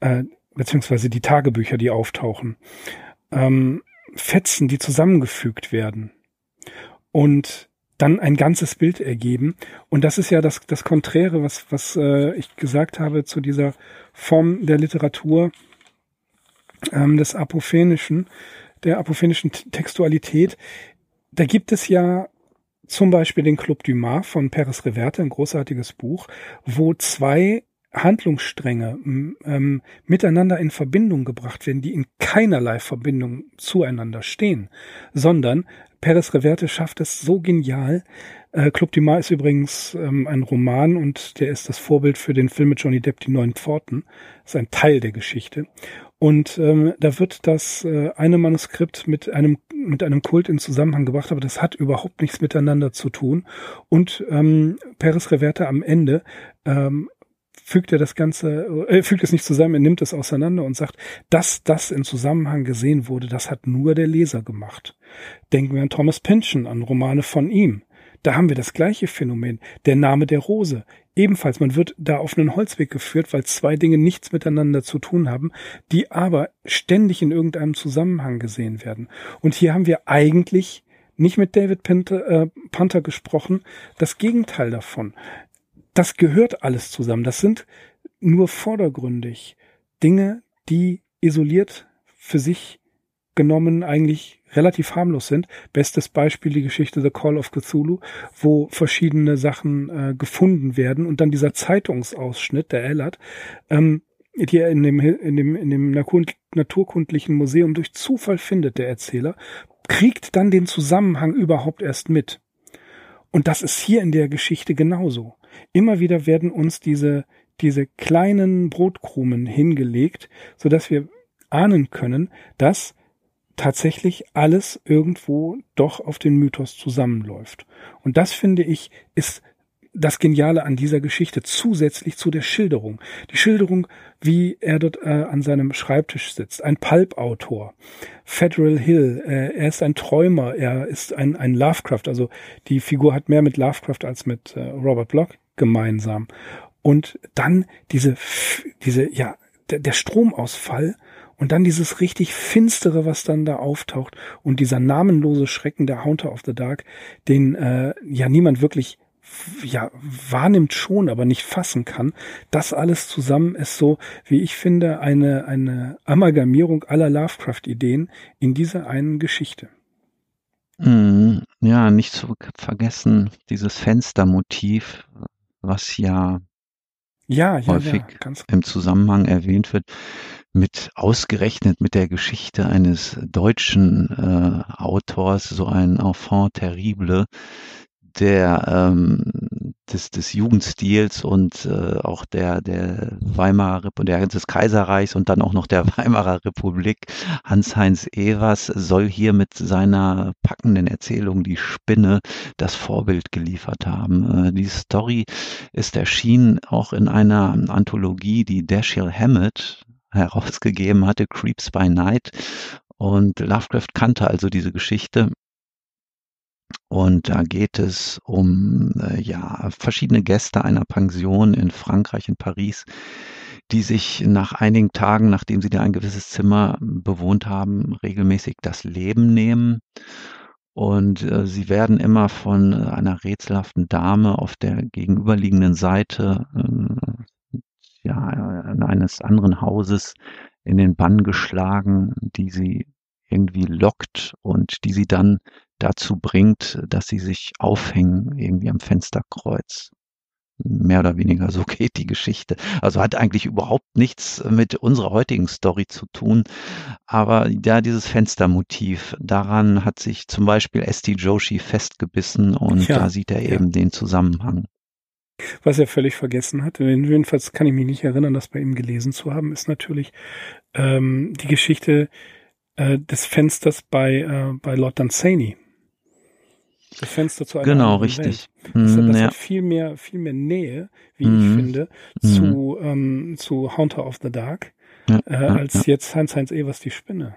äh, beziehungsweise die Tagebücher, die auftauchen. Ähm, Fetzen, die zusammengefügt werden. Und dann ein ganzes Bild ergeben. Und das ist ja das, das Konträre, was, was äh, ich gesagt habe zu dieser Form der Literatur ähm, des Apophenischen, der apophenischen Textualität. Da gibt es ja zum Beispiel den Club Dumas von Peres Reverte, ein großartiges Buch, wo zwei Handlungsstränge ähm, miteinander in Verbindung gebracht werden, die in keinerlei Verbindung zueinander stehen, sondern Perez Reverte schafft es so genial. Äh, Club Dumas ist übrigens ähm, ein Roman und der ist das Vorbild für den Film mit Johnny Depp, Die Neuen Pforten. Ist ein Teil der Geschichte. Und ähm, da wird das äh, eine Manuskript mit einem mit einem Kult in Zusammenhang gebracht, aber das hat überhaupt nichts miteinander zu tun. Und ähm, Perez Reverte am Ende ähm, fügt er das Ganze, äh, fügt es nicht zusammen, er nimmt es auseinander und sagt, dass das in Zusammenhang gesehen wurde, das hat nur der Leser gemacht. Denken wir an Thomas Pynchon, an Romane von ihm. Da haben wir das gleiche Phänomen. Der Name der Rose. Ebenfalls, man wird da auf einen Holzweg geführt, weil zwei Dinge nichts miteinander zu tun haben, die aber ständig in irgendeinem Zusammenhang gesehen werden. Und hier haben wir eigentlich nicht mit David Panther, äh, Panther gesprochen, das Gegenteil davon das gehört alles zusammen. Das sind nur vordergründig Dinge, die isoliert für sich genommen eigentlich relativ harmlos sind. Bestes Beispiel die Geschichte The Call of Cthulhu, wo verschiedene Sachen äh, gefunden werden und dann dieser Zeitungsausschnitt, der Ellert, ähm, die er in dem, in dem, in dem Naturkundlichen Museum durch Zufall findet, der Erzähler, kriegt dann den Zusammenhang überhaupt erst mit. Und das ist hier in der Geschichte genauso. Immer wieder werden uns diese, diese kleinen Brotkrumen hingelegt, so dass wir ahnen können, dass tatsächlich alles irgendwo doch auf den Mythos zusammenläuft. Und das finde ich ist das Geniale an dieser Geschichte zusätzlich zu der Schilderung. Die Schilderung, wie er dort äh, an seinem Schreibtisch sitzt. Ein Pulp-Autor. Federal Hill. Äh, er ist ein Träumer. Er ist ein, ein Lovecraft. Also die Figur hat mehr mit Lovecraft als mit äh, Robert Block gemeinsam. Und dann diese, diese, ja, der, der Stromausfall und dann dieses richtig finstere, was dann da auftaucht und dieser namenlose Schrecken der Haunter of the Dark, den äh, ja niemand wirklich ja wahrnimmt schon, aber nicht fassen kann. Das alles zusammen ist so, wie ich finde, eine eine Amalgamierung aller Lovecraft-Ideen in dieser einen Geschichte. Mm, ja, nicht zu vergessen dieses Fenstermotiv, was ja ja, ja, häufig ja, im Zusammenhang erwähnt wird mit ausgerechnet mit der Geschichte eines deutschen äh, Autors, so ein Enfant terrible, der ähm, des, des Jugendstils und äh, auch der der Weimarer Republik, der des Kaiserreichs und dann auch noch der Weimarer Republik. Hans-Heinz Evers soll hier mit seiner packenden Erzählung Die Spinne das Vorbild geliefert haben. Äh, die Story ist erschienen auch in einer Anthologie, die Dashiell Hammett herausgegeben hatte, Creeps by Night. Und Lovecraft kannte also diese Geschichte. Und da geht es um äh, ja verschiedene Gäste einer Pension in Frankreich, in Paris, die sich nach einigen Tagen, nachdem sie da ein gewisses Zimmer bewohnt haben, regelmäßig das Leben nehmen. Und äh, sie werden immer von einer rätselhaften Dame auf der gegenüberliegenden Seite äh, ja, eines anderen Hauses in den Bann geschlagen, die sie irgendwie lockt und die sie dann dazu bringt, dass sie sich aufhängen irgendwie am Fensterkreuz. Mehr oder weniger so geht die Geschichte. Also hat eigentlich überhaupt nichts mit unserer heutigen Story zu tun. Aber ja, dieses Fenstermotiv, daran hat sich zum Beispiel Esti Joshi festgebissen und ja, da sieht er eben den Zusammenhang. Was er völlig vergessen hat, jedenfalls kann ich mich nicht erinnern, das bei ihm gelesen zu haben, ist natürlich ähm, die Geschichte äh, des Fensters bei, äh, bei Lord Dunsany. Das Fenster zu einer Genau, richtig. Welt. Das, das mm, ja. hat viel mehr, viel mehr Nähe, wie mm, ich mhm. finde, mm. zu, ähm, zu Haunter of the Dark, ja, äh, als jetzt Heinz-Heinz Evers die Spinne.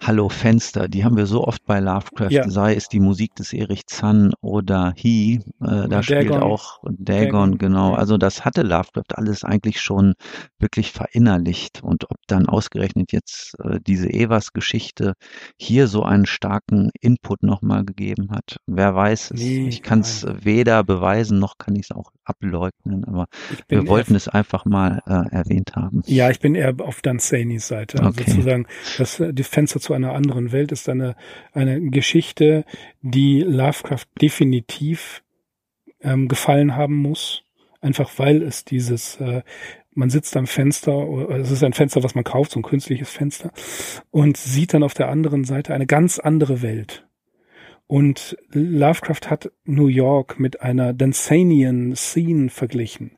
Hallo Fenster, die haben wir so oft bei Lovecraft, ja. sei es die Musik des Erich Zann oder He, äh, da spielt auch Dagon, genau. Also das hatte Lovecraft alles eigentlich schon wirklich verinnerlicht und ob dann ausgerechnet jetzt äh, diese Evers-Geschichte hier so einen starken Input nochmal gegeben hat, wer weiß es. Nee, ich kann es weder beweisen noch kann ich es auch ableugnen, aber wir wollten es einfach mal äh, erwähnt haben. Ja, ich bin eher auf Danzanis Seite, also okay. sozusagen das äh, die Fenster zu einer anderen Welt ist eine, eine Geschichte, die Lovecraft definitiv ähm, gefallen haben muss. Einfach weil es dieses, äh, man sitzt am Fenster, es ist ein Fenster, was man kauft, so ein künstliches Fenster, und sieht dann auf der anderen Seite eine ganz andere Welt. Und Lovecraft hat New York mit einer Dansanian Scene verglichen.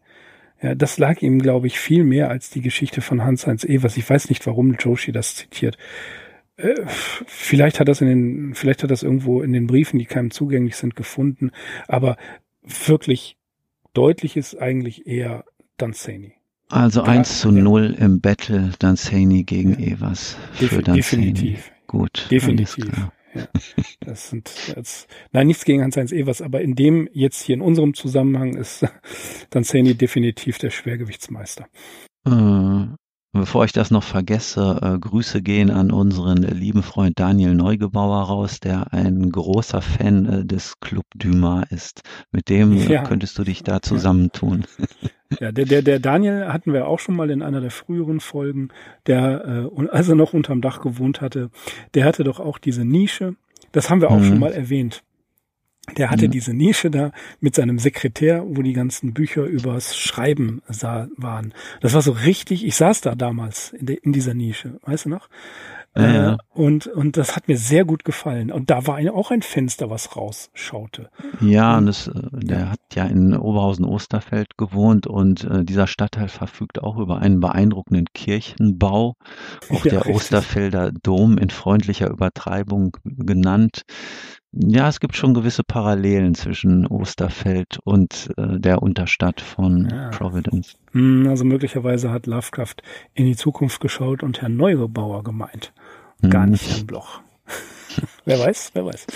Ja, das lag ihm, glaube ich, viel mehr als die Geschichte von Hans-Heinz Evers. Ich weiß nicht, warum Joshi das zitiert. Äh, vielleicht hat das in den, vielleicht hat das irgendwo in den Briefen, die keinem zugänglich sind, gefunden, aber wirklich deutlich ist eigentlich eher Dunsany. Also da, 1 zu 0 ja. im Battle Dunsany gegen ja. Evers für Def Definitiv. Gut. Definitiv. Ja. Das sind jetzt, nein, nichts gegen Hans-Heinz Evers, aber in dem jetzt hier in unserem Zusammenhang ist Dunsany definitiv der Schwergewichtsmeister. Bevor ich das noch vergesse, äh, Grüße gehen an unseren lieben Freund Daniel Neugebauer raus, der ein großer Fan äh, des Club Dumas ist. Mit dem äh, ja. könntest du dich da zusammentun. Ja, der, der, der Daniel hatten wir auch schon mal in einer der früheren Folgen, der, äh, als er noch unterm Dach gewohnt hatte, der hatte doch auch diese Nische. Das haben wir auch mhm. schon mal erwähnt. Der hatte mhm. diese Nische da mit seinem Sekretär, wo die ganzen Bücher übers Schreiben sah, waren. Das war so richtig, ich saß da damals in, de, in dieser Nische, weißt du noch? Ja, ja. Äh, und, und das hat mir sehr gut gefallen. Und da war auch ein Fenster, was rausschaute. Ja, und das, äh, der hat ja in Oberhausen-Osterfeld gewohnt und äh, dieser Stadtteil verfügt auch über einen beeindruckenden Kirchenbau. Auch ja, der richtig. Osterfelder Dom in freundlicher Übertreibung genannt. Ja, es gibt schon gewisse Parallelen zwischen Osterfeld und äh, der Unterstadt von ja. Providence. Hm, also möglicherweise hat Lovecraft in die Zukunft geschaut und Herrn Neugebauer gemeint. Gar hm. nicht Herrn Bloch. wer weiß, wer weiß.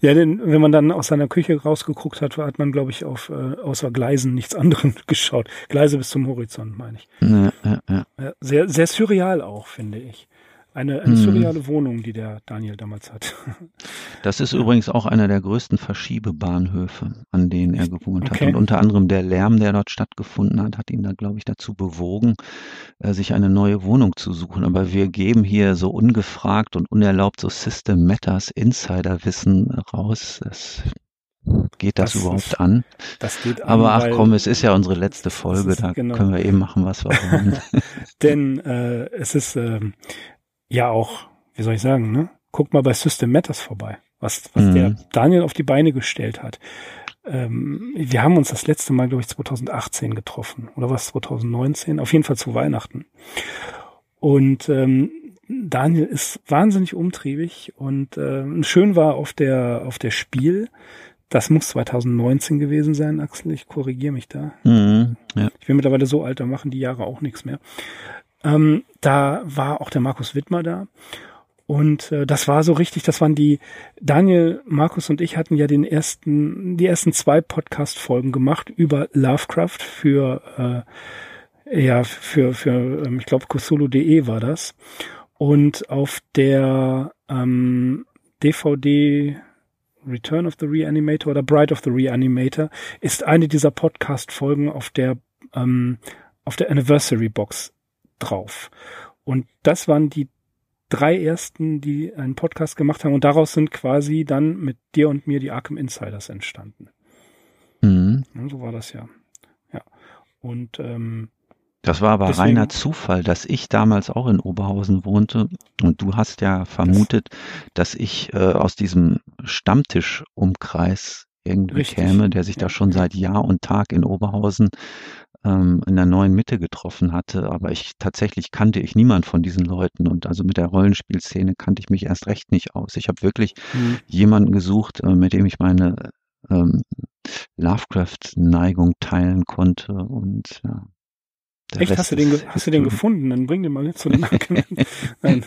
Ja, denn wenn man dann aus seiner Küche rausgeguckt hat, hat man, glaube ich, auf äh, außer Gleisen nichts anderes geschaut. Gleise bis zum Horizont, meine ich. Ja, ja, ja. Sehr, sehr surreal auch, finde ich. Eine, eine hm. surreale Wohnung, die der Daniel damals hat. Das ist übrigens auch einer der größten Verschiebebahnhöfe, an denen er gewohnt okay. hat. Und unter anderem der Lärm, der dort stattgefunden hat, hat ihn da, glaube ich, dazu bewogen, äh, sich eine neue Wohnung zu suchen. Aber wir geben hier so ungefragt und unerlaubt so System Matters Insiderwissen raus. Das Geht das, das überhaupt ist, an? Das geht an. Aber ach komm, es ist ja unsere letzte Folge, ist, da genau. können wir eben machen, was wir wollen. Denn äh, es ist äh, ja auch, wie soll ich sagen, ne? Guck mal bei System Matters vorbei, was, was mhm. der Daniel auf die Beine gestellt hat. Ähm, wir haben uns das letzte Mal, glaube ich, 2018 getroffen. Oder was, 2019? Auf jeden Fall zu Weihnachten. Und ähm, Daniel ist wahnsinnig umtriebig und äh, schön war auf der auf der Spiel. Das muss 2019 gewesen sein, Axel. Ich korrigiere mich da. Mhm, ja. Ich bin mittlerweile so alt, da machen die Jahre auch nichts mehr. Ähm, da war auch der Markus Wittmer da. Und äh, das war so richtig, das waren die, Daniel, Markus und ich hatten ja den ersten, die ersten zwei Podcast-Folgen gemacht über Lovecraft für, äh, ja, für, für, ähm, ich glaube, Cthulhu.de war das. Und auf der ähm, DVD Return of the Reanimator oder Bride of the Reanimator ist eine dieser Podcast-Folgen auf der, ähm, auf der Anniversary Box drauf. Und das waren die drei ersten, die einen Podcast gemacht haben. Und daraus sind quasi dann mit dir und mir die Arkham Insiders entstanden. Mhm. So war das ja. Ja. Und ähm, das war aber deswegen, reiner Zufall, dass ich damals auch in Oberhausen wohnte und du hast ja vermutet, das, dass ich äh, aus diesem Stammtischumkreis irgendwie richtig, käme, der sich ja. da schon seit Jahr und Tag in Oberhausen ähm, in der neuen Mitte getroffen hatte. Aber ich tatsächlich kannte ich niemand von diesen Leuten und also mit der Rollenspielszene kannte ich mich erst recht nicht aus. Ich habe wirklich mhm. jemanden gesucht, äh, mit dem ich meine ähm, Lovecraft-Neigung teilen konnte und ja. Echt? Hast du, den, hast du den gefunden? Dann bring den mal zu den Arkham. Nein.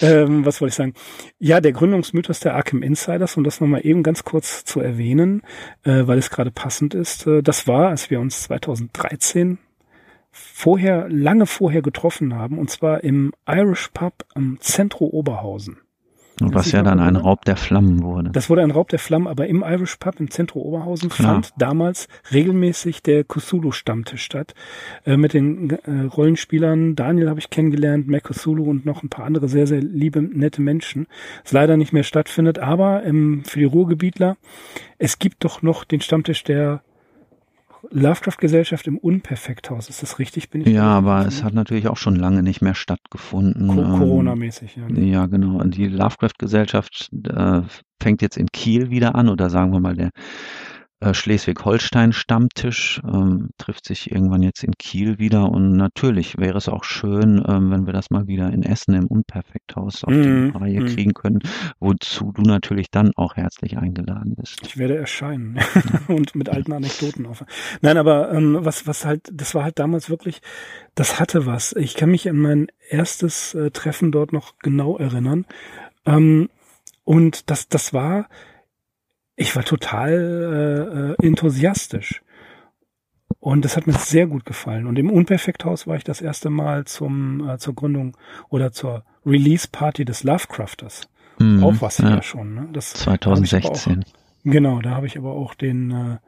Ähm, was wollte ich sagen? Ja, der Gründungsmythos der Arkham Insiders, um das nochmal eben ganz kurz zu erwähnen, äh, weil es gerade passend ist, äh, das war, als wir uns 2013 vorher, lange vorher getroffen haben, und zwar im Irish Pub am Centro Oberhausen. Was ja dann ein Raub der Flammen wurde. Das wurde ein Raub der Flammen, aber im Irish Pub im Zentrum Oberhausen Klar. fand damals regelmäßig der Cthulhu-Stammtisch statt. Äh, mit den äh, Rollenspielern Daniel habe ich kennengelernt, Mac Cthulhu und noch ein paar andere sehr, sehr liebe, nette Menschen. Es leider nicht mehr stattfindet, aber ähm, für die Ruhrgebietler, es gibt doch noch den Stammtisch der Lovecraft-Gesellschaft im Unperfekthaus. Ist das richtig? Bin ich ja, aber es hat natürlich auch schon lange nicht mehr stattgefunden. Co ähm, Corona-mäßig, ja. Ja, genau. Und die Lovecraft-Gesellschaft äh, fängt jetzt in Kiel wieder an oder sagen wir mal der Schleswig-Holstein-Stammtisch ähm, trifft sich irgendwann jetzt in Kiel wieder und natürlich wäre es auch schön, ähm, wenn wir das mal wieder in Essen im Unperfekthaus auf mm, die Reihe mm. kriegen können, wozu du natürlich dann auch herzlich eingeladen bist. Ich werde erscheinen und mit alten Anekdoten auf. Nein, aber ähm, was was halt, das war halt damals wirklich, das hatte was. Ich kann mich an mein erstes äh, Treffen dort noch genau erinnern. Ähm, und das das war ich war total äh, enthusiastisch. Und das hat mir sehr gut gefallen. Und im Unperfekthaus war ich das erste Mal zum, äh, zur Gründung oder zur Release-Party des Lovecrafters. Mhm, auch was ja schon. Ne? Das 2016. Auch, genau, da habe ich aber auch den, äh,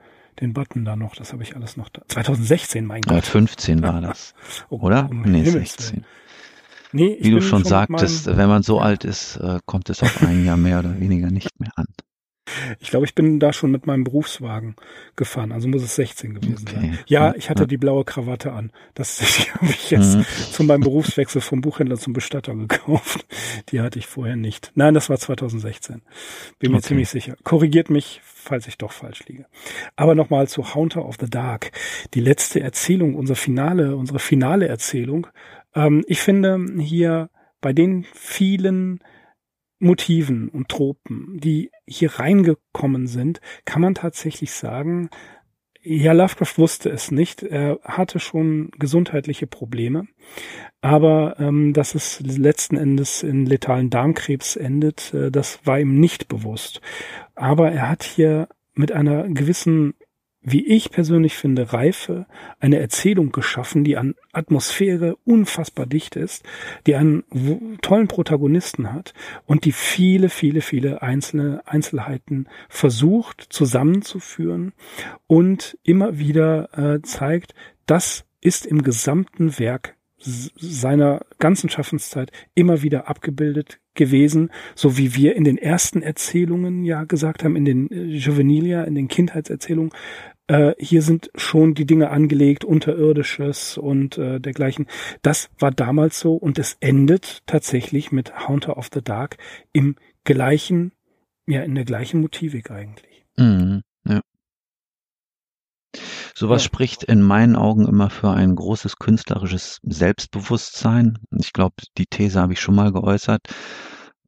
den Button da noch. Das habe ich alles noch da. 2016, mein Gott. 15 war das. oh, oder? Um nee, 16. Nee, Wie du schon sagtest, wenn man so alt ist, äh, kommt es auf ein Jahr mehr oder weniger nicht mehr an. Ich glaube, ich bin da schon mit meinem Berufswagen gefahren, also muss es 16 gewesen okay. sein. Ja, ich hatte die blaue Krawatte an. Das habe ich jetzt mhm. zu meinem Berufswechsel vom Buchhändler zum Bestatter gekauft. Die hatte ich vorher nicht. Nein, das war 2016. Bin mir okay. ziemlich sicher. Korrigiert mich, falls ich doch falsch liege. Aber nochmal zu Haunter of the Dark. Die letzte Erzählung, unser Finale, unsere finale Erzählung. Ähm, ich finde hier bei den vielen Motiven und Tropen, die hier reingekommen sind, kann man tatsächlich sagen, ja, Lovecraft wusste es nicht. Er hatte schon gesundheitliche Probleme. Aber ähm, dass es letzten Endes in letalen Darmkrebs endet, äh, das war ihm nicht bewusst. Aber er hat hier mit einer gewissen wie ich persönlich finde, Reife, eine Erzählung geschaffen, die an Atmosphäre unfassbar dicht ist, die einen tollen Protagonisten hat und die viele, viele, viele einzelne Einzelheiten versucht zusammenzuführen und immer wieder äh, zeigt, das ist im gesamten Werk seiner ganzen Schaffenszeit immer wieder abgebildet gewesen, so wie wir in den ersten Erzählungen ja gesagt haben, in den äh, Juvenilia, in den Kindheitserzählungen, äh, hier sind schon die Dinge angelegt, unterirdisches und äh, dergleichen. Das war damals so und es endet tatsächlich mit Haunter of the Dark im gleichen, ja, in der gleichen Motivik eigentlich. Mhm. Sowas ja. spricht in meinen Augen immer für ein großes künstlerisches Selbstbewusstsein. Ich glaube, die These habe ich schon mal geäußert.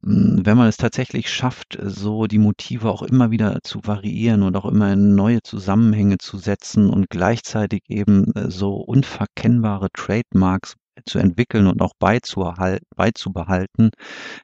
Hm, wenn man es tatsächlich schafft, so die Motive auch immer wieder zu variieren und auch immer in neue Zusammenhänge zu setzen und gleichzeitig eben äh, so unverkennbare Trademarks zu entwickeln und auch beizubehalten,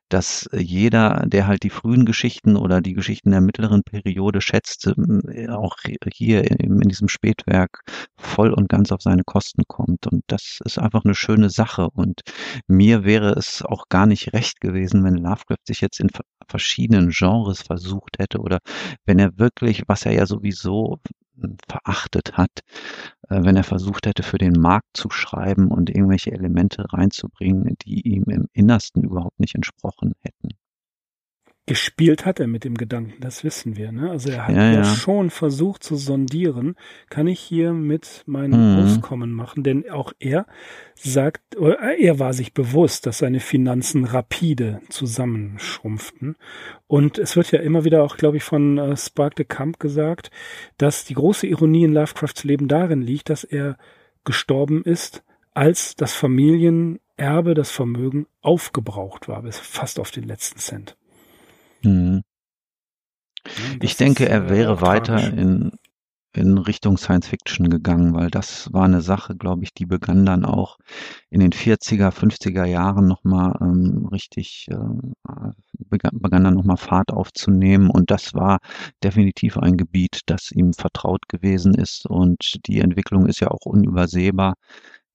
dass äh, jeder, der halt die frühen Geschichten oder die Geschichten der mittleren Periode schätzt, ähm, auch hier in diesem Spätwerk voll und ganz auf seine Kosten kommt. Und das ist einfach eine schöne Sache. Und mir wäre es auch gar nicht recht gewesen, wenn Lovecraft sich jetzt in verschiedenen Genres versucht hätte oder wenn er wirklich, was er ja sowieso verachtet hat, äh, wenn er versucht hätte, für den Markt zu schreiben und irgendwelche Elemente reinzubringen, die ihm im Innersten überhaupt nicht entsprochen hätten gespielt hat er mit dem Gedanken, das wissen wir. Ne? Also er hat ja, ja, schon versucht zu sondieren, kann ich hier mit meinem mhm. Auskommen machen, denn auch er sagt, er war sich bewusst, dass seine Finanzen rapide zusammenschrumpften. Und es wird ja immer wieder auch, glaube ich, von äh, Spark de Camp gesagt, dass die große Ironie in Lovecrafts Leben darin liegt, dass er gestorben ist, als das Familienerbe, das Vermögen aufgebraucht war, bis fast auf den letzten Cent. Mhm. Ich denke, er äh, wäre weiter in in Richtung Science Fiction gegangen, weil das war eine Sache, glaube ich, die begann dann auch in den 40er, 50er Jahren nochmal ähm, richtig, äh, begann, begann dann nochmal Fahrt aufzunehmen. Und das war definitiv ein Gebiet, das ihm vertraut gewesen ist. Und die Entwicklung ist ja auch unübersehbar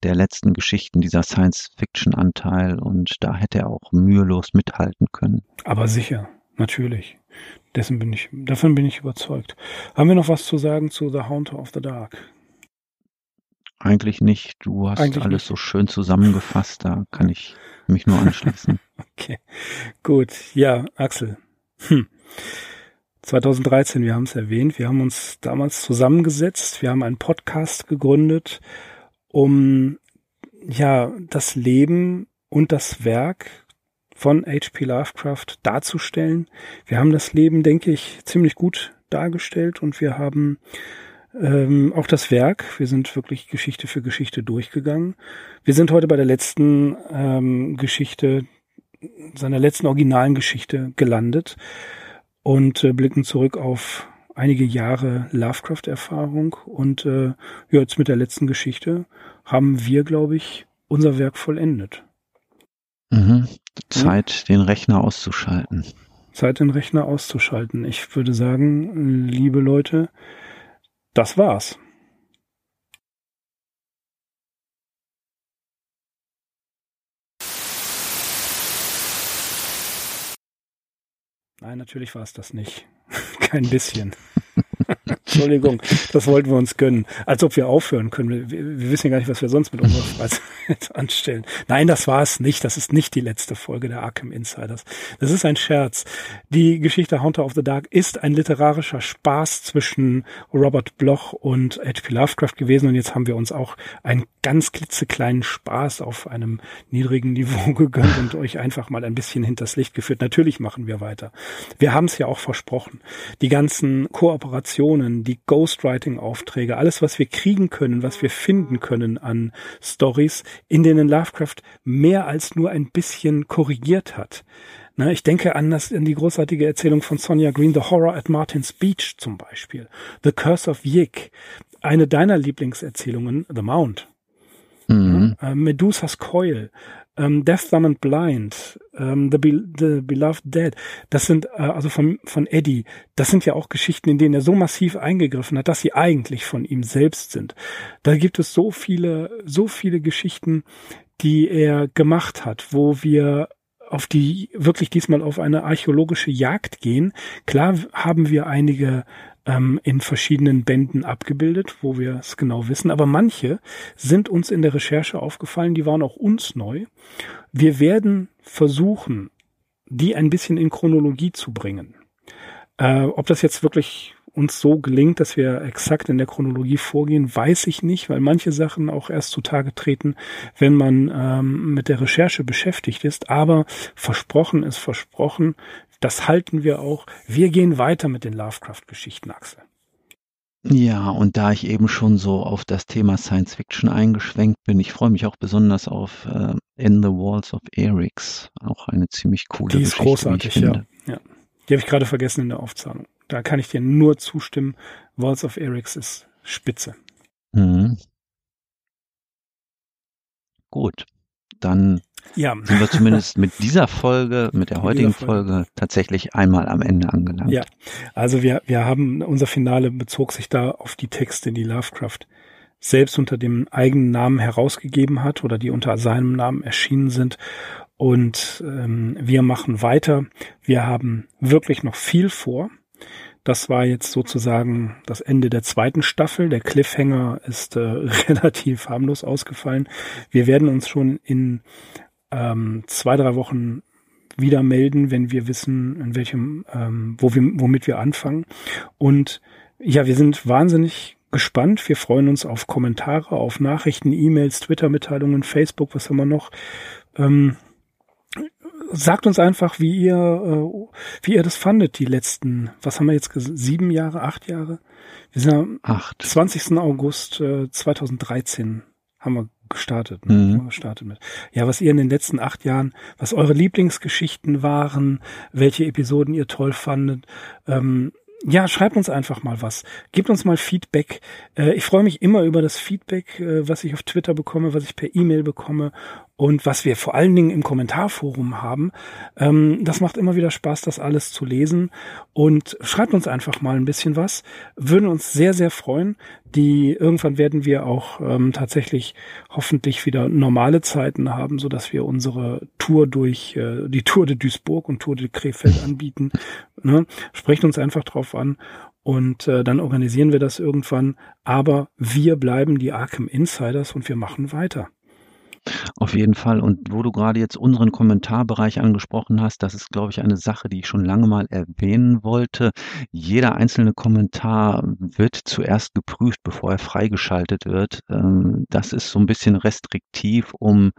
der letzten Geschichten, dieser Science-Fiction-Anteil und da hätte er auch mühelos mithalten können. Aber sicher, Natürlich. Dessen bin ich, davon bin ich überzeugt. Haben wir noch was zu sagen zu The Haunter of the Dark? Eigentlich nicht. Du hast Eigentlich alles nicht. so schön zusammengefasst. Da kann ich mich nur anschließen. okay. Gut. Ja, Axel. Hm. 2013, wir haben es erwähnt, wir haben uns damals zusammengesetzt, wir haben einen Podcast gegründet, um ja das Leben und das Werk von H.P. Lovecraft darzustellen. Wir haben das Leben, denke ich, ziemlich gut dargestellt und wir haben ähm, auch das Werk. Wir sind wirklich Geschichte für Geschichte durchgegangen. Wir sind heute bei der letzten ähm, Geschichte, seiner letzten originalen Geschichte gelandet und äh, blicken zurück auf einige Jahre Lovecraft-Erfahrung und äh, ja, jetzt mit der letzten Geschichte haben wir, glaube ich, unser Werk vollendet. Mhm. Zeit, hm? den Rechner auszuschalten. Zeit, den Rechner auszuschalten. Ich würde sagen, liebe Leute, das war's. Nein, natürlich war es das nicht. Kein bisschen. Entschuldigung, das wollten wir uns gönnen. Als ob wir aufhören können. Wir, wir wissen ja gar nicht, was wir sonst mit unserer Freizeit anstellen. Nein, das war es nicht. Das ist nicht die letzte Folge der Arkham Insiders. Das ist ein Scherz. Die Geschichte Haunter of the Dark ist ein literarischer Spaß zwischen Robert Bloch und H.P. Lovecraft gewesen. Und jetzt haben wir uns auch einen ganz klitzekleinen Spaß auf einem niedrigen Niveau gegönnt und euch einfach mal ein bisschen hinters Licht geführt. Natürlich machen wir weiter. Wir haben es ja auch versprochen. Die ganzen Kooperationen, die Ghostwriting-Aufträge, alles, was wir kriegen können, was wir finden können an Stories, in denen Lovecraft mehr als nur ein bisschen korrigiert hat. Na, ich denke an, das, an die großartige Erzählung von Sonja Green, The Horror at Martin's Beach zum Beispiel, The Curse of Yig, eine deiner Lieblingserzählungen, The Mount, mhm. äh, Medusas Coil, ähm, Death, Dumb and Blind, ähm, The, Be The Beloved Dead, das sind, äh, also von, von Eddie, das sind ja auch Geschichten, in denen er so massiv eingegriffen hat, dass sie eigentlich von ihm selbst sind. Da gibt es so viele, so viele Geschichten, die er gemacht hat, wo wir auf die wirklich diesmal auf eine archäologische Jagd gehen. Klar haben wir einige ähm, in verschiedenen Bänden abgebildet, wo wir es genau wissen. Aber manche sind uns in der Recherche aufgefallen, die waren auch uns neu. Wir werden versuchen, die ein bisschen in Chronologie zu bringen. Äh, ob das jetzt wirklich uns so gelingt, dass wir exakt in der Chronologie vorgehen, weiß ich nicht, weil manche Sachen auch erst zutage treten, wenn man ähm, mit der Recherche beschäftigt ist. Aber versprochen ist versprochen das halten wir auch. Wir gehen weiter mit den Lovecraft-Geschichten, Axel. Ja, und da ich eben schon so auf das Thema Science Fiction eingeschwenkt bin, ich freue mich auch besonders auf äh, In the Walls of Erix, auch eine ziemlich coole Die ist Geschichte, großartig, ja. ja. Die habe ich gerade vergessen in der Aufzahlung. Da kann ich dir nur zustimmen. Walls of Erix ist spitze. Mhm. Gut, dann ja. sind wir zumindest mit dieser Folge, mit der heutigen Folge. Folge. tatsächlich einmal am Ende angelangt. Ja, also wir, wir haben, unser Finale bezog sich da auf die Texte, die Lovecraft selbst unter dem eigenen Namen herausgegeben hat oder die unter seinem Namen erschienen sind. Und ähm, wir machen weiter. Wir haben wirklich noch viel vor. Das war jetzt sozusagen das Ende der zweiten Staffel. Der Cliffhanger ist äh, relativ harmlos ausgefallen. Wir werden uns schon in ähm, zwei, drei Wochen wieder melden, wenn wir wissen, in welchem, ähm, wo wir, womit wir anfangen. Und ja, wir sind wahnsinnig gespannt. Wir freuen uns auf Kommentare, auf Nachrichten, E-Mails, Twitter-Mitteilungen, Facebook, was haben wir noch. Ähm, sagt uns einfach, wie ihr, äh, wie ihr das fandet, die letzten, was haben wir jetzt gesagt, sieben Jahre, acht Jahre? Wir sind am acht. 20. August äh, 2013 haben wir gestartet, ne? Mhm. gestartet mit. Ja, was ihr in den letzten acht Jahren, was eure Lieblingsgeschichten waren, welche Episoden ihr toll fandet. Ähm, ja, schreibt uns einfach mal was. Gebt uns mal Feedback. Äh, ich freue mich immer über das Feedback, äh, was ich auf Twitter bekomme, was ich per E-Mail bekomme und was wir vor allen Dingen im Kommentarforum haben. Ähm, das macht immer wieder Spaß, das alles zu lesen. Und schreibt uns einfach mal ein bisschen was. Würden uns sehr, sehr freuen. Die irgendwann werden wir auch ähm, tatsächlich hoffentlich wieder normale Zeiten haben, so dass wir unsere Tour durch äh, die Tour de Duisburg und Tour de Krefeld anbieten. Ne? Sprecht uns einfach drauf an und äh, dann organisieren wir das irgendwann. Aber wir bleiben die Arkham Insiders und wir machen weiter. Auf jeden Fall. Und wo du gerade jetzt unseren Kommentarbereich angesprochen hast, das ist, glaube ich, eine Sache, die ich schon lange mal erwähnen wollte. Jeder einzelne Kommentar wird zuerst geprüft, bevor er freigeschaltet wird. Ähm, das ist so ein bisschen restriktiv, um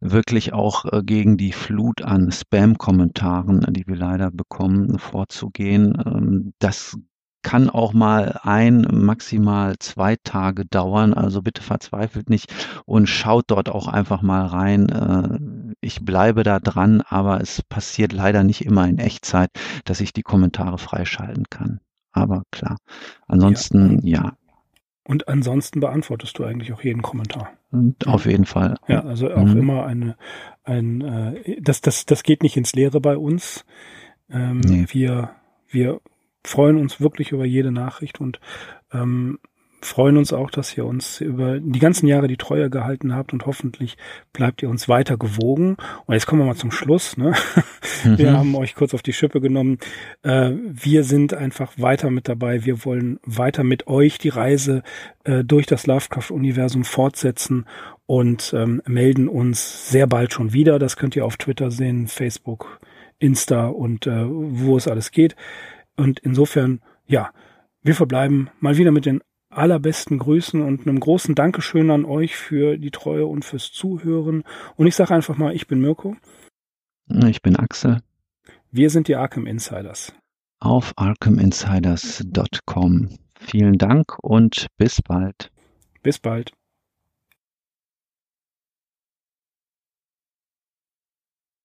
wirklich auch äh, gegen die Flut an Spam-Kommentaren, die wir leider bekommen, vorzugehen. Ähm, das kann auch mal ein, maximal zwei Tage dauern. Also bitte verzweifelt nicht und schaut dort auch einfach mal rein. Äh, ich bleibe da dran, aber es passiert leider nicht immer in Echtzeit, dass ich die Kommentare freischalten kann. Aber klar. Ansonsten, ja. ja. Und ansonsten beantwortest du eigentlich auch jeden Kommentar. Und auf jeden Fall. Ja, also auch mhm. immer eine, ein, äh, das, das, das geht nicht ins Leere bei uns. Ähm, nee. Wir, wir freuen uns wirklich über jede Nachricht und ähm, freuen uns auch, dass ihr uns über die ganzen Jahre die Treue gehalten habt und hoffentlich bleibt ihr uns weiter gewogen. Und jetzt kommen wir mal zum Schluss. Ne? Mhm. Wir haben euch kurz auf die Schippe genommen. Äh, wir sind einfach weiter mit dabei. Wir wollen weiter mit euch die Reise äh, durch das Lovecraft-Universum fortsetzen und ähm, melden uns sehr bald schon wieder. Das könnt ihr auf Twitter sehen, Facebook, Insta und äh, wo es alles geht. Und insofern, ja, wir verbleiben mal wieder mit den allerbesten Grüßen und einem großen Dankeschön an euch für die Treue und fürs Zuhören. Und ich sage einfach mal, ich bin Mirko. Ich bin Axel. Wir sind die Arkham Insiders. Auf arkhaminsiders.com. Vielen Dank und bis bald. Bis bald.